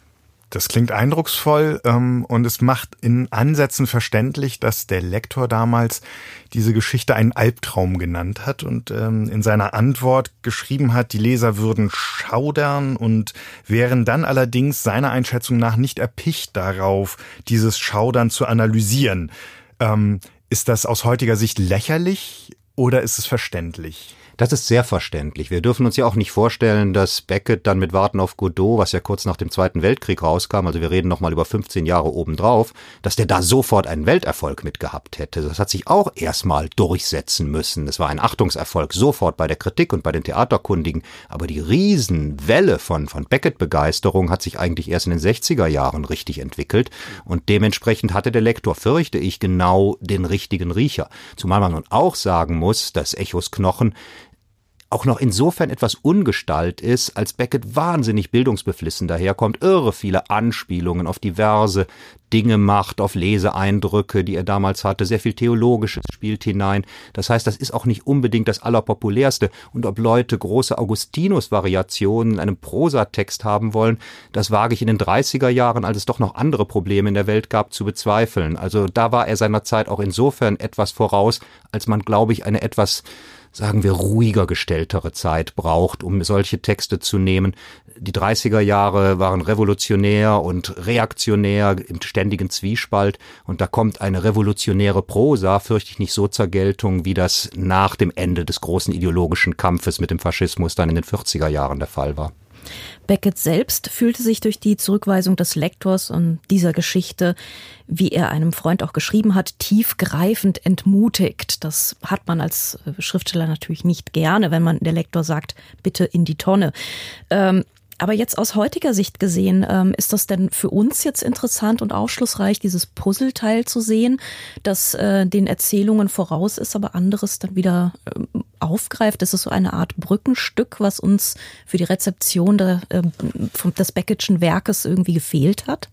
Das klingt eindrucksvoll ähm, und es macht in Ansätzen verständlich, dass der Lektor damals diese Geschichte einen Albtraum genannt hat und ähm, in seiner Antwort geschrieben hat, die Leser würden schaudern und wären dann allerdings seiner Einschätzung nach nicht erpicht darauf, dieses Schaudern zu analysieren. Ähm, ist das aus heutiger Sicht lächerlich oder ist es verständlich? Das ist sehr verständlich. Wir dürfen uns ja auch nicht vorstellen, dass Beckett dann mit Warten auf Godot, was ja kurz nach dem Zweiten Weltkrieg rauskam, also wir reden nochmal über 15 Jahre obendrauf, dass der da sofort einen Welterfolg mit gehabt hätte. Das hat sich auch erstmal durchsetzen müssen. Es war ein Achtungserfolg sofort bei der Kritik und bei den Theaterkundigen. Aber die Riesenwelle von, von Beckett-Begeisterung hat sich eigentlich erst in den 60er Jahren richtig entwickelt. Und dementsprechend hatte der Lektor, fürchte ich, genau den richtigen Riecher. Zumal man nun auch sagen muss, dass Echos Knochen auch noch insofern etwas ungestalt ist, als Beckett wahnsinnig bildungsbeflissen daherkommt, irre viele Anspielungen auf diverse Dinge macht, auf Leseeindrücke, die er damals hatte, sehr viel Theologisches spielt hinein. Das heißt, das ist auch nicht unbedingt das Allerpopulärste. Und ob Leute große Augustinus-Variationen in einem Prosatext haben wollen, das wage ich in den 30er Jahren, als es doch noch andere Probleme in der Welt gab, zu bezweifeln. Also da war er seiner Zeit auch insofern etwas voraus, als man, glaube ich, eine etwas sagen wir, ruhiger gestelltere Zeit braucht, um solche Texte zu nehmen. Die 30er Jahre waren revolutionär und reaktionär im ständigen Zwiespalt und da kommt eine revolutionäre Prosa, fürchte ich nicht so zur Geltung, wie das nach dem Ende des großen ideologischen Kampfes mit dem Faschismus dann in den 40er Jahren der Fall war. Beckett selbst fühlte sich durch die Zurückweisung des Lektors und dieser Geschichte, wie er einem Freund auch geschrieben hat, tiefgreifend entmutigt. Das hat man als äh, Schriftsteller natürlich nicht gerne, wenn man der Lektor sagt, bitte in die Tonne. Ähm, aber jetzt aus heutiger Sicht gesehen, ähm, ist das denn für uns jetzt interessant und aufschlussreich, dieses Puzzleteil zu sehen, das äh, den Erzählungen voraus ist, aber anderes dann wieder ähm, aufgreift? Das ist so eine Art Brückenstück, was uns für die Rezeption der, äh, des Beckettschen Werkes irgendwie gefehlt hat?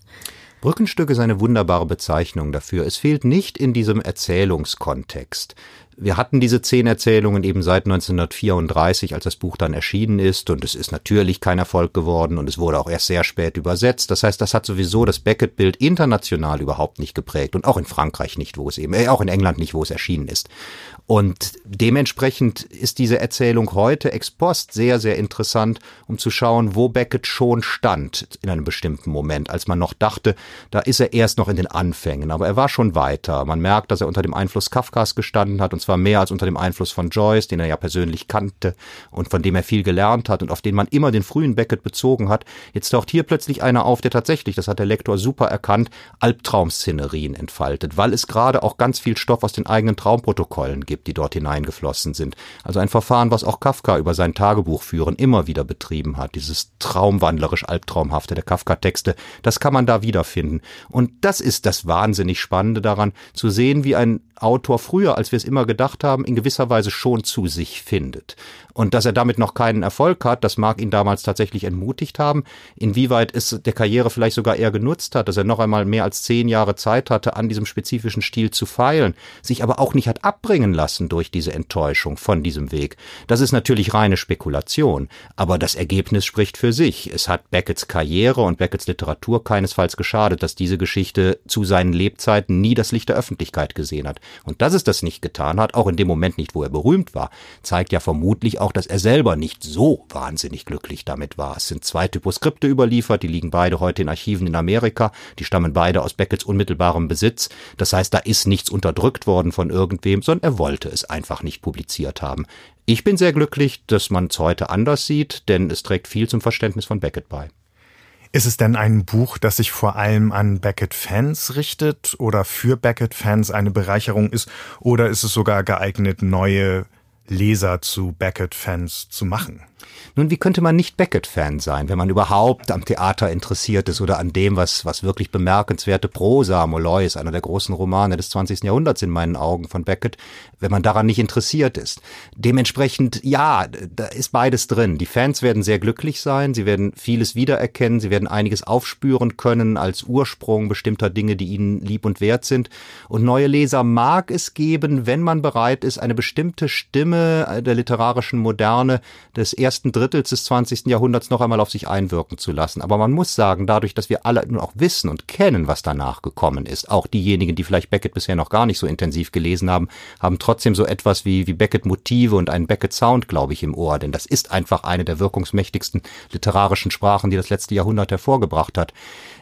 Brückenstück ist eine wunderbare Bezeichnung dafür. Es fehlt nicht in diesem Erzählungskontext. Wir hatten diese zehn Erzählungen eben seit 1934, als das Buch dann erschienen ist, und es ist natürlich kein Erfolg geworden und es wurde auch erst sehr spät übersetzt. Das heißt, das hat sowieso das Beckett-Bild international überhaupt nicht geprägt und auch in Frankreich nicht, wo es eben, äh, auch in England nicht, wo es erschienen ist. Und dementsprechend ist diese Erzählung heute ex post sehr, sehr interessant, um zu schauen, wo Beckett schon stand in einem bestimmten Moment, als man noch dachte, da ist er erst noch in den Anfängen, aber er war schon weiter. Man merkt, dass er unter dem Einfluss Kafkas gestanden hat, und zwar mehr als unter dem Einfluss von Joyce, den er ja persönlich kannte und von dem er viel gelernt hat und auf den man immer den frühen Beckett bezogen hat. Jetzt taucht hier plötzlich einer auf, der tatsächlich, das hat der Lektor super erkannt, Albtraumszenerien entfaltet, weil es gerade auch ganz viel Stoff aus den eigenen Traumprotokollen gibt gibt, die dort hineingeflossen sind. Also ein Verfahren, was auch Kafka über sein Tagebuch führen immer wieder betrieben hat. Dieses traumwandlerisch albtraumhafte der Kafka-Texte, das kann man da wiederfinden. Und das ist das wahnsinnig Spannende daran, zu sehen, wie ein Autor früher, als wir es immer gedacht haben, in gewisser Weise schon zu sich findet. Und dass er damit noch keinen Erfolg hat, das mag ihn damals tatsächlich entmutigt haben. Inwieweit es der Karriere vielleicht sogar eher genutzt hat, dass er noch einmal mehr als zehn Jahre Zeit hatte, an diesem spezifischen Stil zu feilen, sich aber auch nicht hat abbringen lassen durch diese Enttäuschung von diesem Weg. Das ist natürlich reine Spekulation, aber das Ergebnis spricht für sich. Es hat Becketts Karriere und Becketts Literatur keinesfalls geschadet, dass diese Geschichte zu seinen Lebzeiten nie das Licht der Öffentlichkeit gesehen hat. Und dass es das nicht getan hat, auch in dem Moment nicht, wo er berühmt war, zeigt ja vermutlich auch, dass er selber nicht so wahnsinnig glücklich damit war. Es sind zwei Typoskripte überliefert, die liegen beide heute in Archiven in Amerika, die stammen beide aus Beckets unmittelbarem Besitz. Das heißt, da ist nichts unterdrückt worden von irgendwem, sondern er wollte es einfach nicht publiziert haben. Ich bin sehr glücklich, dass man es heute anders sieht, denn es trägt viel zum Verständnis von Beckett bei. Ist es denn ein Buch, das sich vor allem an Beckett-Fans richtet oder für Beckett-Fans eine Bereicherung ist? Oder ist es sogar geeignet, neue Leser zu Beckett-Fans zu machen? Nun, wie könnte man nicht Beckett-Fan sein, wenn man überhaupt am Theater interessiert ist oder an dem, was, was wirklich bemerkenswerte Prosa, Molloy einer der großen Romane des 20. Jahrhunderts in meinen Augen von Beckett, wenn man daran nicht interessiert ist. Dementsprechend, ja, da ist beides drin. Die Fans werden sehr glücklich sein, sie werden vieles wiedererkennen, sie werden einiges aufspüren können als Ursprung bestimmter Dinge, die ihnen lieb und wert sind. Und neue Leser mag es geben, wenn man bereit ist, eine bestimmte Stimme der literarischen Moderne des ersten Drittels des 20. Jahrhunderts noch einmal auf sich einwirken zu lassen. Aber man muss sagen, dadurch, dass wir alle nun auch wissen und kennen, was danach gekommen ist, auch diejenigen, die vielleicht Beckett bisher noch gar nicht so intensiv gelesen haben, haben trotzdem so etwas wie, wie Beckett-Motive und einen Beckett-Sound, glaube ich, im Ohr. Denn das ist einfach eine der wirkungsmächtigsten literarischen Sprachen, die das letzte Jahrhundert hervorgebracht hat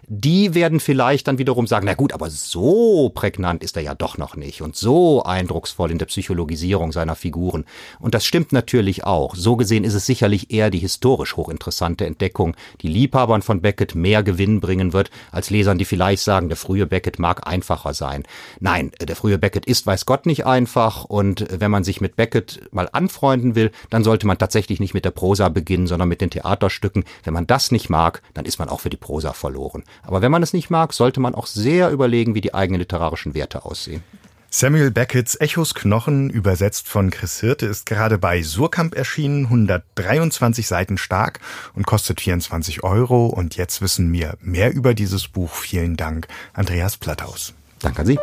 die werden vielleicht dann wiederum sagen, na gut, aber so prägnant ist er ja doch noch nicht und so eindrucksvoll in der Psychologisierung seiner Figuren. Und das stimmt natürlich auch. So gesehen ist es sicherlich eher die historisch hochinteressante Entdeckung, die Liebhabern von Beckett mehr Gewinn bringen wird, als Lesern, die vielleicht sagen, der frühe Beckett mag einfacher sein. Nein, der frühe Beckett ist weiß Gott nicht einfach und wenn man sich mit Beckett mal anfreunden will, dann sollte man tatsächlich nicht mit der Prosa beginnen, sondern mit den Theaterstücken. Wenn man das nicht mag, dann ist man auch für die Prosa verloren. Aber wenn man es nicht mag, sollte man auch sehr überlegen, wie die eigenen literarischen Werte aussehen. Samuel Beckett's Echos Knochen, übersetzt von Chris Hirte, ist gerade bei Surkamp erschienen, 123 Seiten stark und kostet 24 Euro. Und jetzt wissen wir mehr über dieses Buch. Vielen Dank, Andreas Platthaus. Danke an Sie.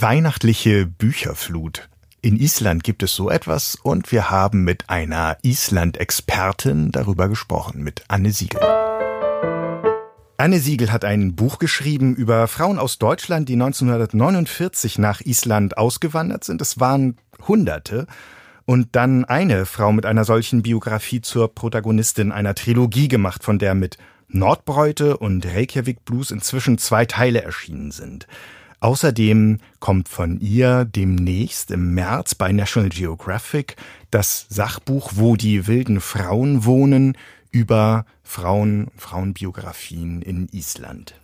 Weihnachtliche Bücherflut. In Island gibt es so etwas und wir haben mit einer Island-Expertin darüber gesprochen, mit Anne Siegel. Anne Siegel hat ein Buch geschrieben über Frauen aus Deutschland, die 1949 nach Island ausgewandert sind. Es waren Hunderte. Und dann eine Frau mit einer solchen Biografie zur Protagonistin einer Trilogie gemacht, von der mit Nordbräute und Reykjavik Blues inzwischen zwei Teile erschienen sind. Außerdem kommt von ihr demnächst im März bei National Geographic das Sachbuch Wo die wilden Frauen wohnen über Frauen, Frauenbiografien in Island.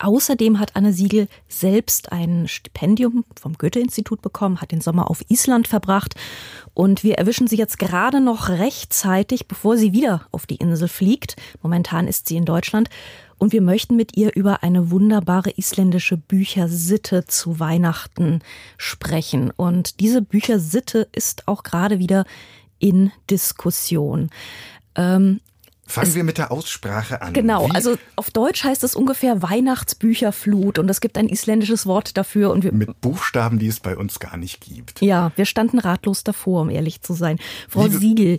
Außerdem hat Anne Siegel selbst ein Stipendium vom Goethe-Institut bekommen, hat den Sommer auf Island verbracht. Und wir erwischen sie jetzt gerade noch rechtzeitig, bevor sie wieder auf die Insel fliegt. Momentan ist sie in Deutschland. Und wir möchten mit ihr über eine wunderbare isländische Büchersitte zu Weihnachten sprechen. Und diese Büchersitte ist auch gerade wieder in Diskussion. Ähm, Fangen es, wir mit der Aussprache an. Genau, Wie? also auf Deutsch heißt es ungefähr Weihnachtsbücherflut und es gibt ein isländisches Wort dafür. Und wir, mit Buchstaben, die es bei uns gar nicht gibt. Ja, wir standen ratlos davor, um ehrlich zu sein. Frau Liebe, Siegel,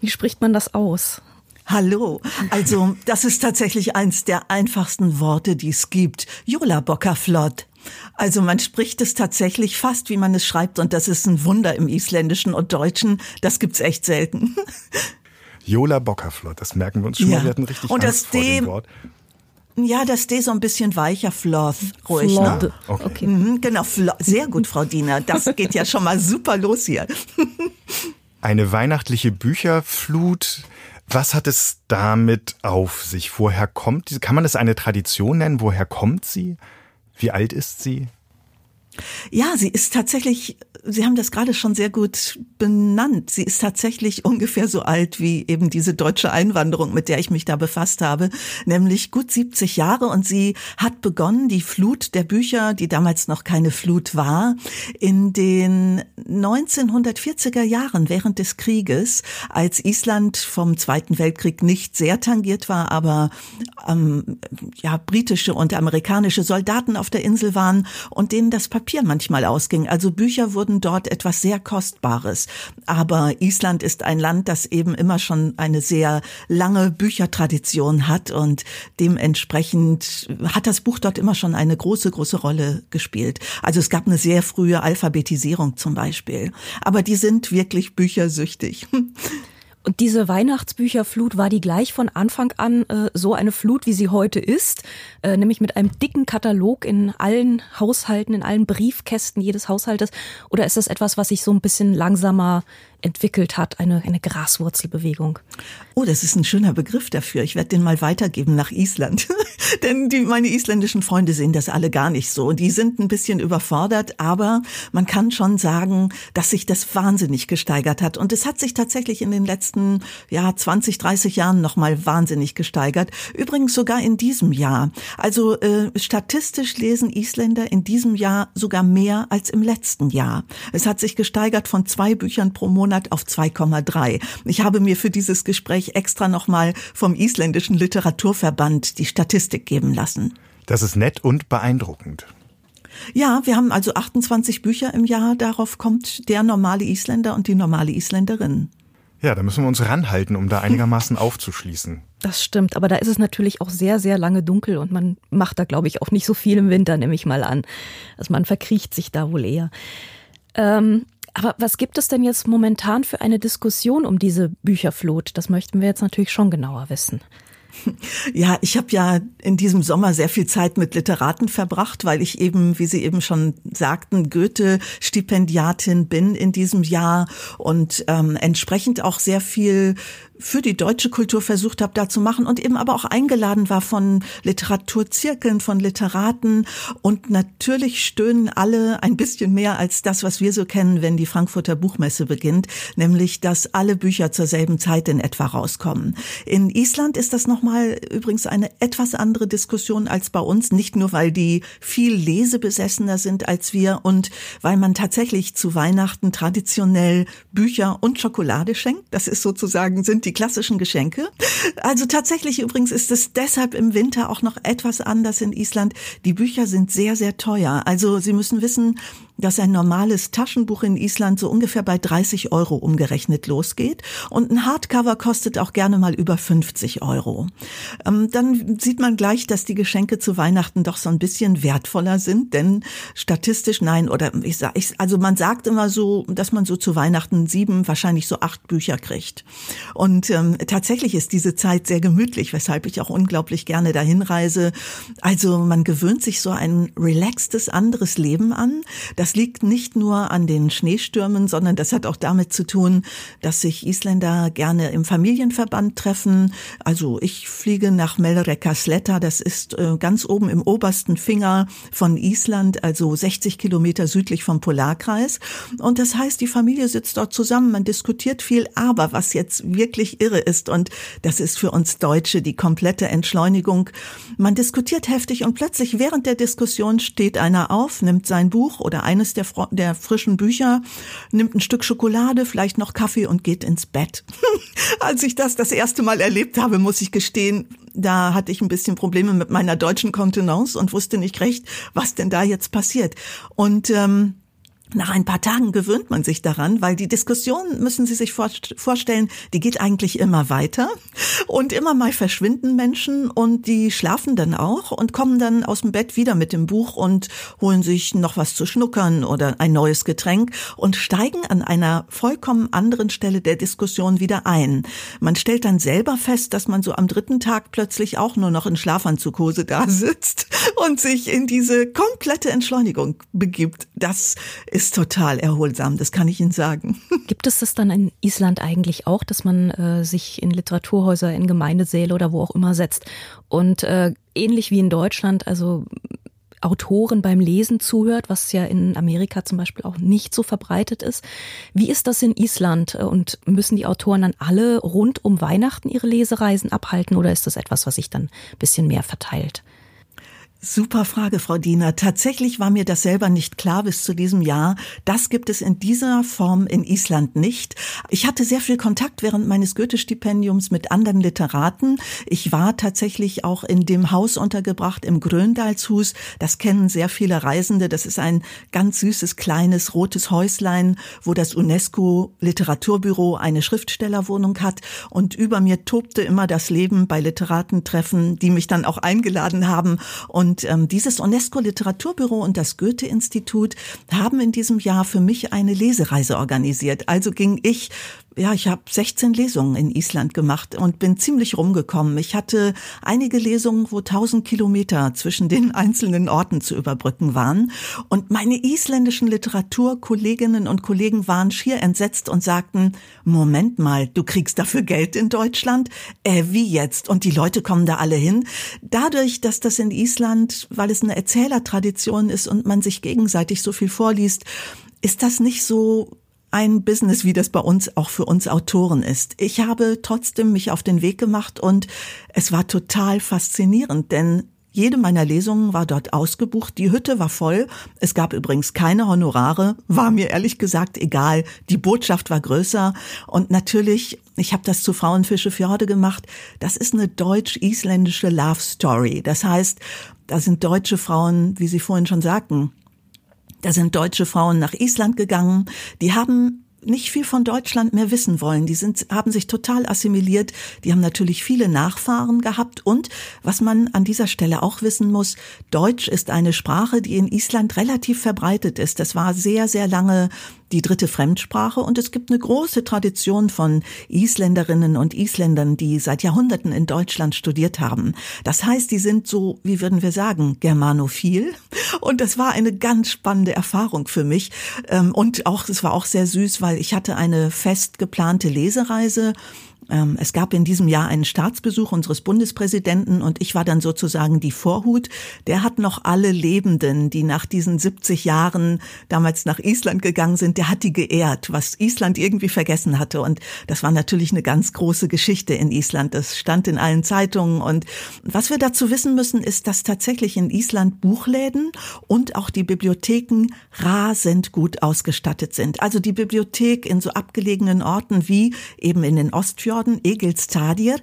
wie spricht man das aus? Hallo. Also, das ist tatsächlich eins der einfachsten Worte, die es gibt. Jola Flott. Also man spricht es tatsächlich fast, wie man es schreibt, und das ist ein Wunder im Isländischen und Deutschen. Das gibt's echt selten. <laughs> Jola Bockerflott, das merken wir uns schon ja. mal. Wir hatten richtig und Angst das vor dem Wort. Ja, das D so ein bisschen weicher, Floth, ruhig. Floth. Ne? Okay. okay. Mhm, genau, sehr gut, Frau Diener. Das geht ja schon mal super los hier. <laughs> Eine weihnachtliche Bücherflut. Was hat es damit auf sich? Woher kommt diese? Kann man es eine Tradition nennen? Woher kommt sie? Wie alt ist sie? Ja, sie ist tatsächlich, Sie haben das gerade schon sehr gut benannt. Sie ist tatsächlich ungefähr so alt wie eben diese deutsche Einwanderung, mit der ich mich da befasst habe, nämlich gut 70 Jahre und sie hat begonnen, die Flut der Bücher, die damals noch keine Flut war, in den 1940er Jahren während des Krieges, als Island vom Zweiten Weltkrieg nicht sehr tangiert war, aber ähm, ja britische und amerikanische Soldaten auf der Insel waren und denen das Papier Papier manchmal ausging. Also Bücher wurden dort etwas sehr Kostbares. Aber Island ist ein Land, das eben immer schon eine sehr lange Büchertradition hat und dementsprechend hat das Buch dort immer schon eine große, große Rolle gespielt. Also es gab eine sehr frühe Alphabetisierung zum Beispiel. Aber die sind wirklich büchersüchtig. <laughs> Und diese Weihnachtsbücherflut war die gleich von Anfang an äh, so eine Flut, wie sie heute ist, äh, nämlich mit einem dicken Katalog in allen Haushalten, in allen Briefkästen jedes Haushaltes? Oder ist das etwas, was sich so ein bisschen langsamer entwickelt hat, eine, eine Graswurzelbewegung. Oh, das ist ein schöner Begriff dafür. Ich werde den mal weitergeben nach Island. <laughs> Denn die, meine isländischen Freunde sehen das alle gar nicht so. Die sind ein bisschen überfordert, aber man kann schon sagen, dass sich das wahnsinnig gesteigert hat. Und es hat sich tatsächlich in den letzten ja, 20, 30 Jahren nochmal wahnsinnig gesteigert. Übrigens sogar in diesem Jahr. Also äh, statistisch lesen Isländer in diesem Jahr sogar mehr als im letzten Jahr. Es hat sich gesteigert von zwei Büchern pro Monat Monat auf 2,3. Ich habe mir für dieses Gespräch extra nochmal vom isländischen Literaturverband die Statistik geben lassen. Das ist nett und beeindruckend. Ja, wir haben also 28 Bücher im Jahr. Darauf kommt der normale Isländer und die normale Isländerin. Ja, da müssen wir uns ranhalten, um da einigermaßen <laughs> aufzuschließen. Das stimmt, aber da ist es natürlich auch sehr, sehr lange dunkel und man macht da, glaube ich, auch nicht so viel im Winter, nehme ich mal an. Also man verkriecht sich da wohl eher. Ähm, aber was gibt es denn jetzt momentan für eine Diskussion um diese Bücherflut? Das möchten wir jetzt natürlich schon genauer wissen. <laughs> Ja, ich habe ja in diesem Sommer sehr viel Zeit mit Literaten verbracht, weil ich eben, wie Sie eben schon sagten, Goethe-Stipendiatin bin in diesem Jahr und ähm, entsprechend auch sehr viel für die deutsche Kultur versucht habe, da zu machen und eben aber auch eingeladen war von Literaturzirkeln, von Literaten und natürlich stöhnen alle ein bisschen mehr als das, was wir so kennen, wenn die Frankfurter Buchmesse beginnt, nämlich, dass alle Bücher zur selben Zeit in etwa rauskommen. In Island ist das nochmal übrigens eine etwas andere Diskussion als bei uns, nicht nur, weil die viel lesebesessener sind als wir und weil man tatsächlich zu Weihnachten traditionell Bücher und Schokolade schenkt. Das ist sozusagen, sind die klassischen Geschenke. Also tatsächlich übrigens ist es deshalb im Winter auch noch etwas anders in Island. Die Bücher sind sehr, sehr teuer. Also Sie müssen wissen, dass ein normales Taschenbuch in Island so ungefähr bei 30 Euro umgerechnet losgeht und ein Hardcover kostet auch gerne mal über 50 Euro. Ähm, dann sieht man gleich, dass die Geschenke zu Weihnachten doch so ein bisschen wertvoller sind, denn statistisch nein oder ich sag, ich, also man sagt immer so, dass man so zu Weihnachten sieben, wahrscheinlich so acht Bücher kriegt. Und ähm, tatsächlich ist diese Zeit sehr gemütlich, weshalb ich auch unglaublich gerne dahin reise. Also man gewöhnt sich so ein relaxtes anderes Leben an. Das das liegt nicht nur an den Schneestürmen, sondern das hat auch damit zu tun, dass sich Isländer gerne im Familienverband treffen. Also ich fliege nach Melrekkasletta, das ist äh, ganz oben im obersten Finger von Island, also 60 Kilometer südlich vom Polarkreis. Und das heißt, die Familie sitzt dort zusammen, man diskutiert viel, aber was jetzt wirklich irre ist, und das ist für uns Deutsche die komplette Entschleunigung, man diskutiert heftig und plötzlich während der Diskussion steht einer auf, nimmt sein Buch oder ein eines der, der frischen Bücher, nimmt ein Stück Schokolade, vielleicht noch Kaffee und geht ins Bett. <laughs> Als ich das das erste Mal erlebt habe, muss ich gestehen, da hatte ich ein bisschen Probleme mit meiner deutschen Kontenance und wusste nicht recht, was denn da jetzt passiert. Und ähm, nach ein paar Tagen gewöhnt man sich daran, weil die Diskussion, müssen Sie sich vorstellen, die geht eigentlich immer weiter und immer mal verschwinden Menschen und die schlafen dann auch und kommen dann aus dem Bett wieder mit dem Buch und holen sich noch was zu schnuckern oder ein neues Getränk und steigen an einer vollkommen anderen Stelle der Diskussion wieder ein. Man stellt dann selber fest, dass man so am dritten Tag plötzlich auch nur noch in Schlafanzughose da sitzt und sich in diese komplette Entschleunigung begibt. Das ist total erholsam, das kann ich Ihnen sagen. <laughs> Gibt es das dann in Island eigentlich auch, dass man äh, sich in Literaturhäuser, in Gemeindesäle oder wo auch immer setzt und äh, ähnlich wie in Deutschland, also Autoren beim Lesen zuhört, was ja in Amerika zum Beispiel auch nicht so verbreitet ist. Wie ist das in Island und müssen die Autoren dann alle rund um Weihnachten ihre Lesereisen abhalten oder ist das etwas, was sich dann ein bisschen mehr verteilt? Super Frage, Frau Diener. Tatsächlich war mir das selber nicht klar bis zu diesem Jahr. Das gibt es in dieser Form in Island nicht. Ich hatte sehr viel Kontakt während meines Goethe-Stipendiums mit anderen Literaten. Ich war tatsächlich auch in dem Haus untergebracht im Gröndalshus. Das kennen sehr viele Reisende. Das ist ein ganz süßes, kleines, rotes Häuslein, wo das UNESCO Literaturbüro eine Schriftstellerwohnung hat. Und über mir tobte immer das Leben bei Literatentreffen, die mich dann auch eingeladen haben. Und und ähm, dieses UNESCO-Literaturbüro und das Goethe-Institut haben in diesem Jahr für mich eine Lesereise organisiert. Also ging ich ja, ich habe 16 Lesungen in Island gemacht und bin ziemlich rumgekommen. Ich hatte einige Lesungen, wo 1000 Kilometer zwischen den <laughs> einzelnen Orten zu überbrücken waren. Und meine isländischen Literaturkolleginnen und Kollegen waren schier entsetzt und sagten, Moment mal, du kriegst dafür Geld in Deutschland? Äh, wie jetzt? Und die Leute kommen da alle hin. Dadurch, dass das in Island, weil es eine Erzählertradition ist und man sich gegenseitig so viel vorliest, ist das nicht so ein Business, wie das bei uns auch für uns Autoren ist. Ich habe trotzdem mich auf den Weg gemacht und es war total faszinierend, denn jede meiner Lesungen war dort ausgebucht, die Hütte war voll, es gab übrigens keine Honorare, war mir ehrlich gesagt egal, die Botschaft war größer. Und natürlich, ich habe das zu Frauenfische Fjorde gemacht, das ist eine deutsch-isländische Love Story. Das heißt, da sind deutsche Frauen, wie Sie vorhin schon sagten, da sind deutsche Frauen nach Island gegangen. Die haben nicht viel von Deutschland mehr wissen wollen. Die sind, haben sich total assimiliert. Die haben natürlich viele Nachfahren gehabt. Und was man an dieser Stelle auch wissen muss, Deutsch ist eine Sprache, die in Island relativ verbreitet ist. Das war sehr, sehr lange die dritte Fremdsprache und es gibt eine große Tradition von Isländerinnen und Isländern, die seit Jahrhunderten in Deutschland studiert haben. Das heißt, die sind so, wie würden wir sagen, germanophil und das war eine ganz spannende Erfahrung für mich ähm, und auch, es war auch sehr süß, weil ich hatte eine fest geplante Lesereise es gab in diesem Jahr einen Staatsbesuch unseres Bundespräsidenten und ich war dann sozusagen die Vorhut. Der hat noch alle Lebenden, die nach diesen 70 Jahren damals nach Island gegangen sind, der hat die geehrt, was Island irgendwie vergessen hatte. Und das war natürlich eine ganz große Geschichte in Island. Das stand in allen Zeitungen. Und was wir dazu wissen müssen, ist, dass tatsächlich in Island Buchläden und auch die Bibliotheken rasend gut ausgestattet sind. Also die Bibliothek in so abgelegenen Orten wie eben in den Ostfjorden Norden, Egelstadir.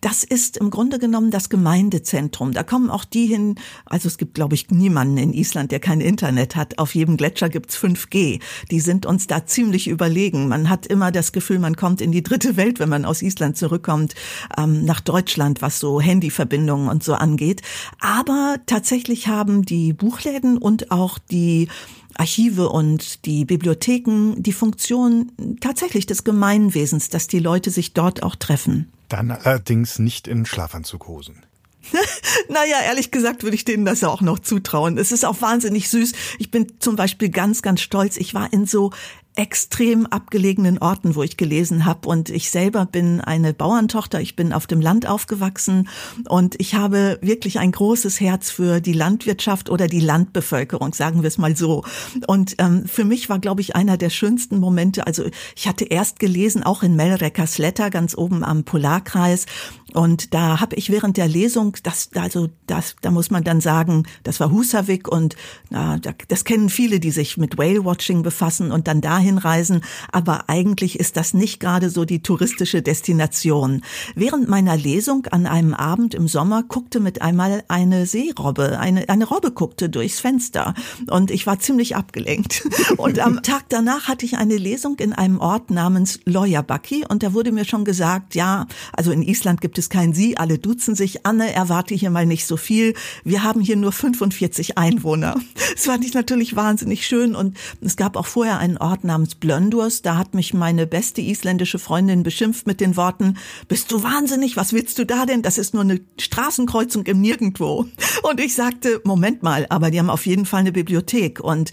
Das ist im Grunde genommen das Gemeindezentrum. Da kommen auch die hin, also es gibt, glaube ich, niemanden in Island, der kein Internet hat. Auf jedem Gletscher gibt's 5G. Die sind uns da ziemlich überlegen. Man hat immer das Gefühl, man kommt in die dritte Welt, wenn man aus Island zurückkommt, ähm, nach Deutschland, was so Handyverbindungen und so angeht. Aber tatsächlich haben die Buchläden und auch die Archive und die Bibliotheken die Funktion tatsächlich des Gemeinwesens, dass die Leute sich dort auch treffen. Dann allerdings nicht in Schlafanzughosen. <laughs> naja, ehrlich gesagt würde ich denen das ja auch noch zutrauen. Es ist auch wahnsinnig süß. Ich bin zum Beispiel ganz, ganz stolz. Ich war in so extrem abgelegenen Orten, wo ich gelesen habe. Und ich selber bin eine Bauerntochter, ich bin auf dem Land aufgewachsen. Und ich habe wirklich ein großes Herz für die Landwirtschaft oder die Landbevölkerung, sagen wir es mal so. Und ähm, für mich war, glaube ich, einer der schönsten Momente, also ich hatte erst gelesen, auch in Melreckers Letter, ganz oben am Polarkreis, und da habe ich während der Lesung, das, also das, da muss man dann sagen, das war Husavik. Und na, das kennen viele, die sich mit Whale-Watching befassen. Und dann dahin reisen. Aber eigentlich ist das nicht gerade so die touristische Destination. Während meiner Lesung an einem Abend im Sommer guckte mit einmal eine Seerobbe, eine, eine Robbe guckte durchs Fenster und ich war ziemlich abgelenkt. <laughs> Und am Tag danach hatte ich eine Lesung in einem Ort namens Loyabaki und da wurde mir schon gesagt, ja, also in Island gibt es kein Sie, alle duzen sich. Anne, erwarte hier mal nicht so viel. Wir haben hier nur 45 Einwohner. Das fand ich natürlich wahnsinnig schön und es gab auch vorher einen Ort namens Blöndurs. Da hat mich meine beste isländische Freundin beschimpft mit den Worten, bist du wahnsinnig? Was willst du da denn? Das ist nur eine Straßenkreuzung im Nirgendwo. Und ich sagte, Moment mal, aber die haben auf jeden Fall eine Bibliothek und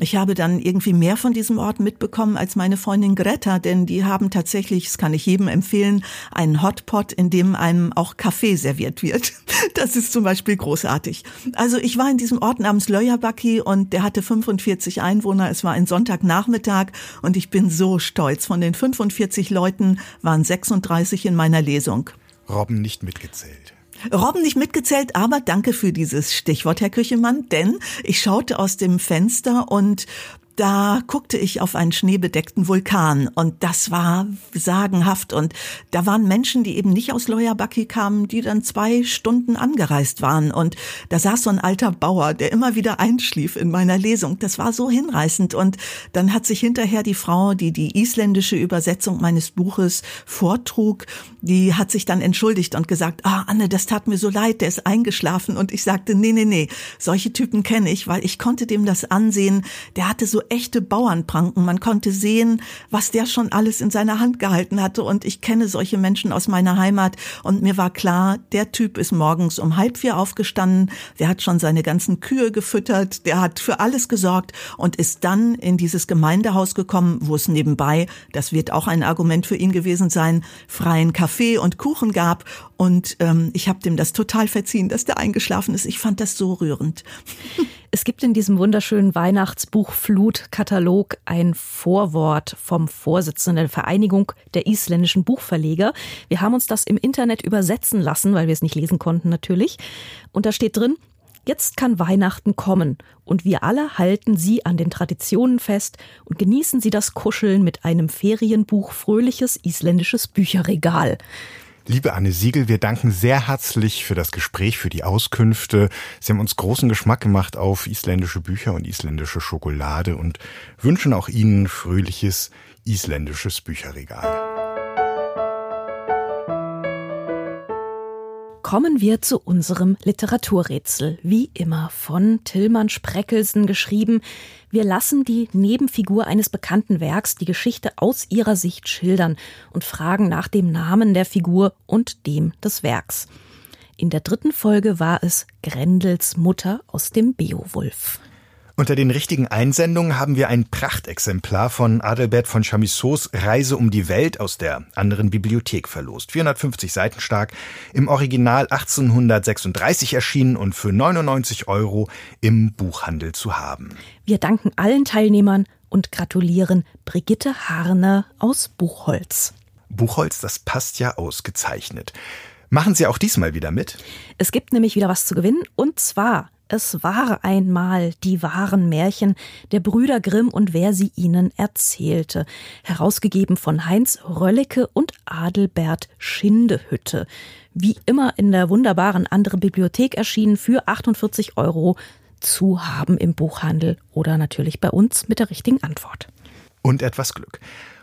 ich habe dann irgendwie mehr von diesem Ort mitbekommen als meine Freundin Greta, denn die haben tatsächlich, das kann ich jedem empfehlen, einen Hotpot, in dem einem auch Kaffee serviert wird. <laughs> Das ist zum Beispiel großartig. Also ich war in diesem Ort namens Löjabaki und der hatte 45 Einwohner. Es war ein Sonntagnachmittag und ich bin so stolz. Von den 45 Leuten waren 36 in meiner Lesung. Robben nicht mitgezählt. Robben nicht mitgezählt, aber danke für dieses Stichwort, Herr Küchemann, denn ich schaute aus dem Fenster und da guckte ich auf einen schneebedeckten Vulkan und das war sagenhaft und da waren Menschen, die eben nicht aus Loyabaki kamen, die dann zwei Stunden angereist waren und da saß so ein alter Bauer, der immer wieder einschlief in meiner Lesung. Das war so hinreißend und dann hat sich hinterher die Frau, die die isländische Übersetzung meines Buches vortrug, die hat sich dann entschuldigt und gesagt, ah Anne, das tat mir so leid, der ist eingeschlafen und ich sagte, nee, nee, nee, solche Typen kenne ich, weil ich konnte dem das ansehen, der hatte so echte Bauernpranken. Man konnte sehen, was der schon alles in seiner Hand gehalten hatte. Und ich kenne solche Menschen aus meiner Heimat. Und mir war klar, der Typ ist morgens um halb vier aufgestanden. Der hat schon seine ganzen Kühe gefüttert. Der hat für alles gesorgt und ist dann in dieses Gemeindehaus gekommen, wo es nebenbei, das wird auch ein Argument für ihn gewesen sein, freien Kaffee und Kuchen gab. Und ähm, ich habe dem das total verziehen, dass der eingeschlafen ist. Ich fand das so rührend. <laughs> Es gibt in diesem wunderschönen Weihnachtsbuch Flut-Katalog ein Vorwort vom Vorsitzenden der Vereinigung der isländischen Buchverleger. Wir haben uns das im Internet übersetzen lassen, weil wir es nicht lesen konnten natürlich. Und da steht drin, Jetzt kann Weihnachten kommen und wir alle halten Sie an den Traditionen fest und genießen Sie das Kuscheln mit einem Ferienbuch fröhliches isländisches Bücherregal. Liebe Anne Siegel, wir danken sehr herzlich für das Gespräch, für die Auskünfte. Sie haben uns großen Geschmack gemacht auf isländische Bücher und isländische Schokolade und wünschen auch Ihnen fröhliches isländisches Bücherregal. Kommen wir zu unserem Literaturrätsel. Wie immer von Tillmann Spreckelsen geschrieben. Wir lassen die Nebenfigur eines bekannten Werks die Geschichte aus ihrer Sicht schildern und fragen nach dem Namen der Figur und dem des Werks. In der dritten Folge war es Grendels Mutter aus dem Beowulf. Unter den richtigen Einsendungen haben wir ein Prachtexemplar von Adelbert von Chamissots Reise um die Welt aus der anderen Bibliothek verlost. 450 Seiten stark, im Original 1836 erschienen und für 99 Euro im Buchhandel zu haben. Wir danken allen Teilnehmern und gratulieren Brigitte Harner aus Buchholz. Buchholz, das passt ja ausgezeichnet. Machen Sie auch diesmal wieder mit? Es gibt nämlich wieder was zu gewinnen und zwar es war einmal die wahren Märchen der Brüder Grimm und wer sie ihnen erzählte. Herausgegeben von Heinz Röllecke und Adelbert Schindehütte. Wie immer in der wunderbaren andere Bibliothek erschienen für 48 Euro zu haben im Buchhandel oder natürlich bei uns mit der richtigen Antwort. Und etwas Glück.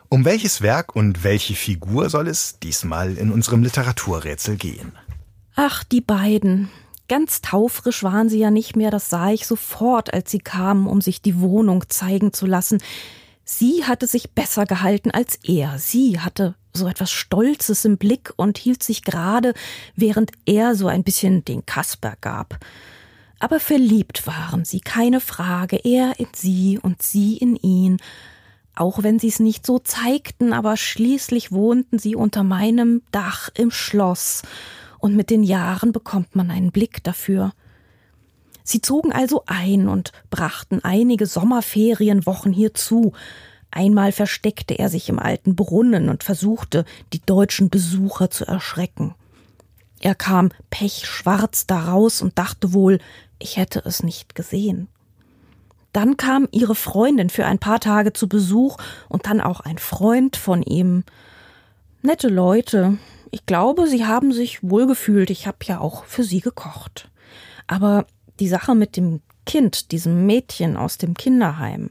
Um welches Werk und welche Figur soll es diesmal in unserem Literaturrätsel gehen? Ach, die beiden. Ganz taufrisch waren sie ja nicht mehr, das sah ich sofort, als sie kamen, um sich die Wohnung zeigen zu lassen. Sie hatte sich besser gehalten als er. Sie hatte so etwas Stolzes im Blick und hielt sich gerade, während er so ein bisschen den Kasper gab. Aber verliebt waren sie, keine Frage, er in sie und sie in ihn. Auch wenn sie es nicht so zeigten, aber schließlich wohnten sie unter meinem Dach im Schloss und mit den Jahren bekommt man einen Blick dafür. Sie zogen also ein und brachten einige Sommerferienwochen hierzu. Einmal versteckte er sich im alten Brunnen und versuchte, die deutschen Besucher zu erschrecken. Er kam pechschwarz daraus und dachte wohl, ich hätte es nicht gesehen. Dann kam ihre Freundin für ein paar Tage zu Besuch und dann auch ein Freund von ihm. Nette Leute, ich glaube, sie haben sich wohlgefühlt. Ich habe ja auch für sie gekocht. Aber die Sache mit dem Kind, diesem Mädchen aus dem Kinderheim,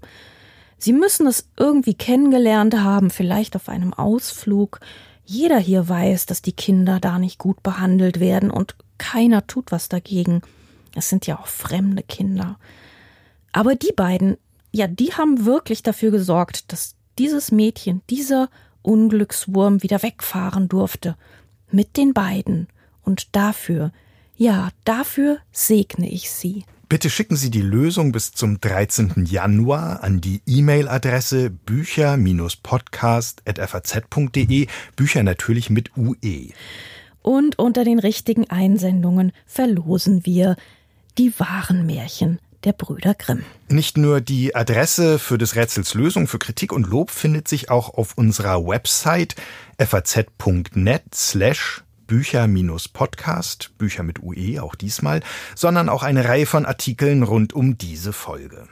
Sie müssen es irgendwie kennengelernt haben, vielleicht auf einem Ausflug. Jeder hier weiß, dass die Kinder da nicht gut behandelt werden und keiner tut was dagegen. Es sind ja auch fremde Kinder. Aber die beiden, ja, die haben wirklich dafür gesorgt, dass dieses Mädchen, dieser Unglückswurm wieder wegfahren durfte. Mit den beiden. Und dafür, ja, dafür segne ich Sie. Bitte schicken Sie die Lösung bis zum 13. Januar an die E-Mail-Adresse bücher-podcast.faz.de, Bücher natürlich mit UE. Und unter den richtigen Einsendungen verlosen wir die wahren Märchen der Brüder Grimm. Nicht nur die Adresse für des Rätsels Lösung für Kritik und Lob findet sich auch auf unserer Website faz.net slash Bücher-Podcast, Bücher mit UE auch diesmal, sondern auch eine Reihe von Artikeln rund um diese Folge.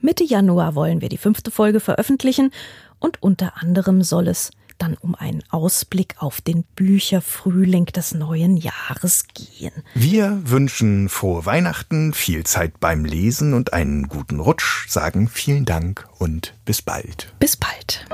Mitte Januar wollen wir die fünfte Folge veröffentlichen und unter anderem soll es dann um einen Ausblick auf den Bücherfrühling des neuen Jahres gehen. Wir wünschen frohe Weihnachten, viel Zeit beim Lesen und einen guten Rutsch, sagen vielen Dank und bis bald. Bis bald.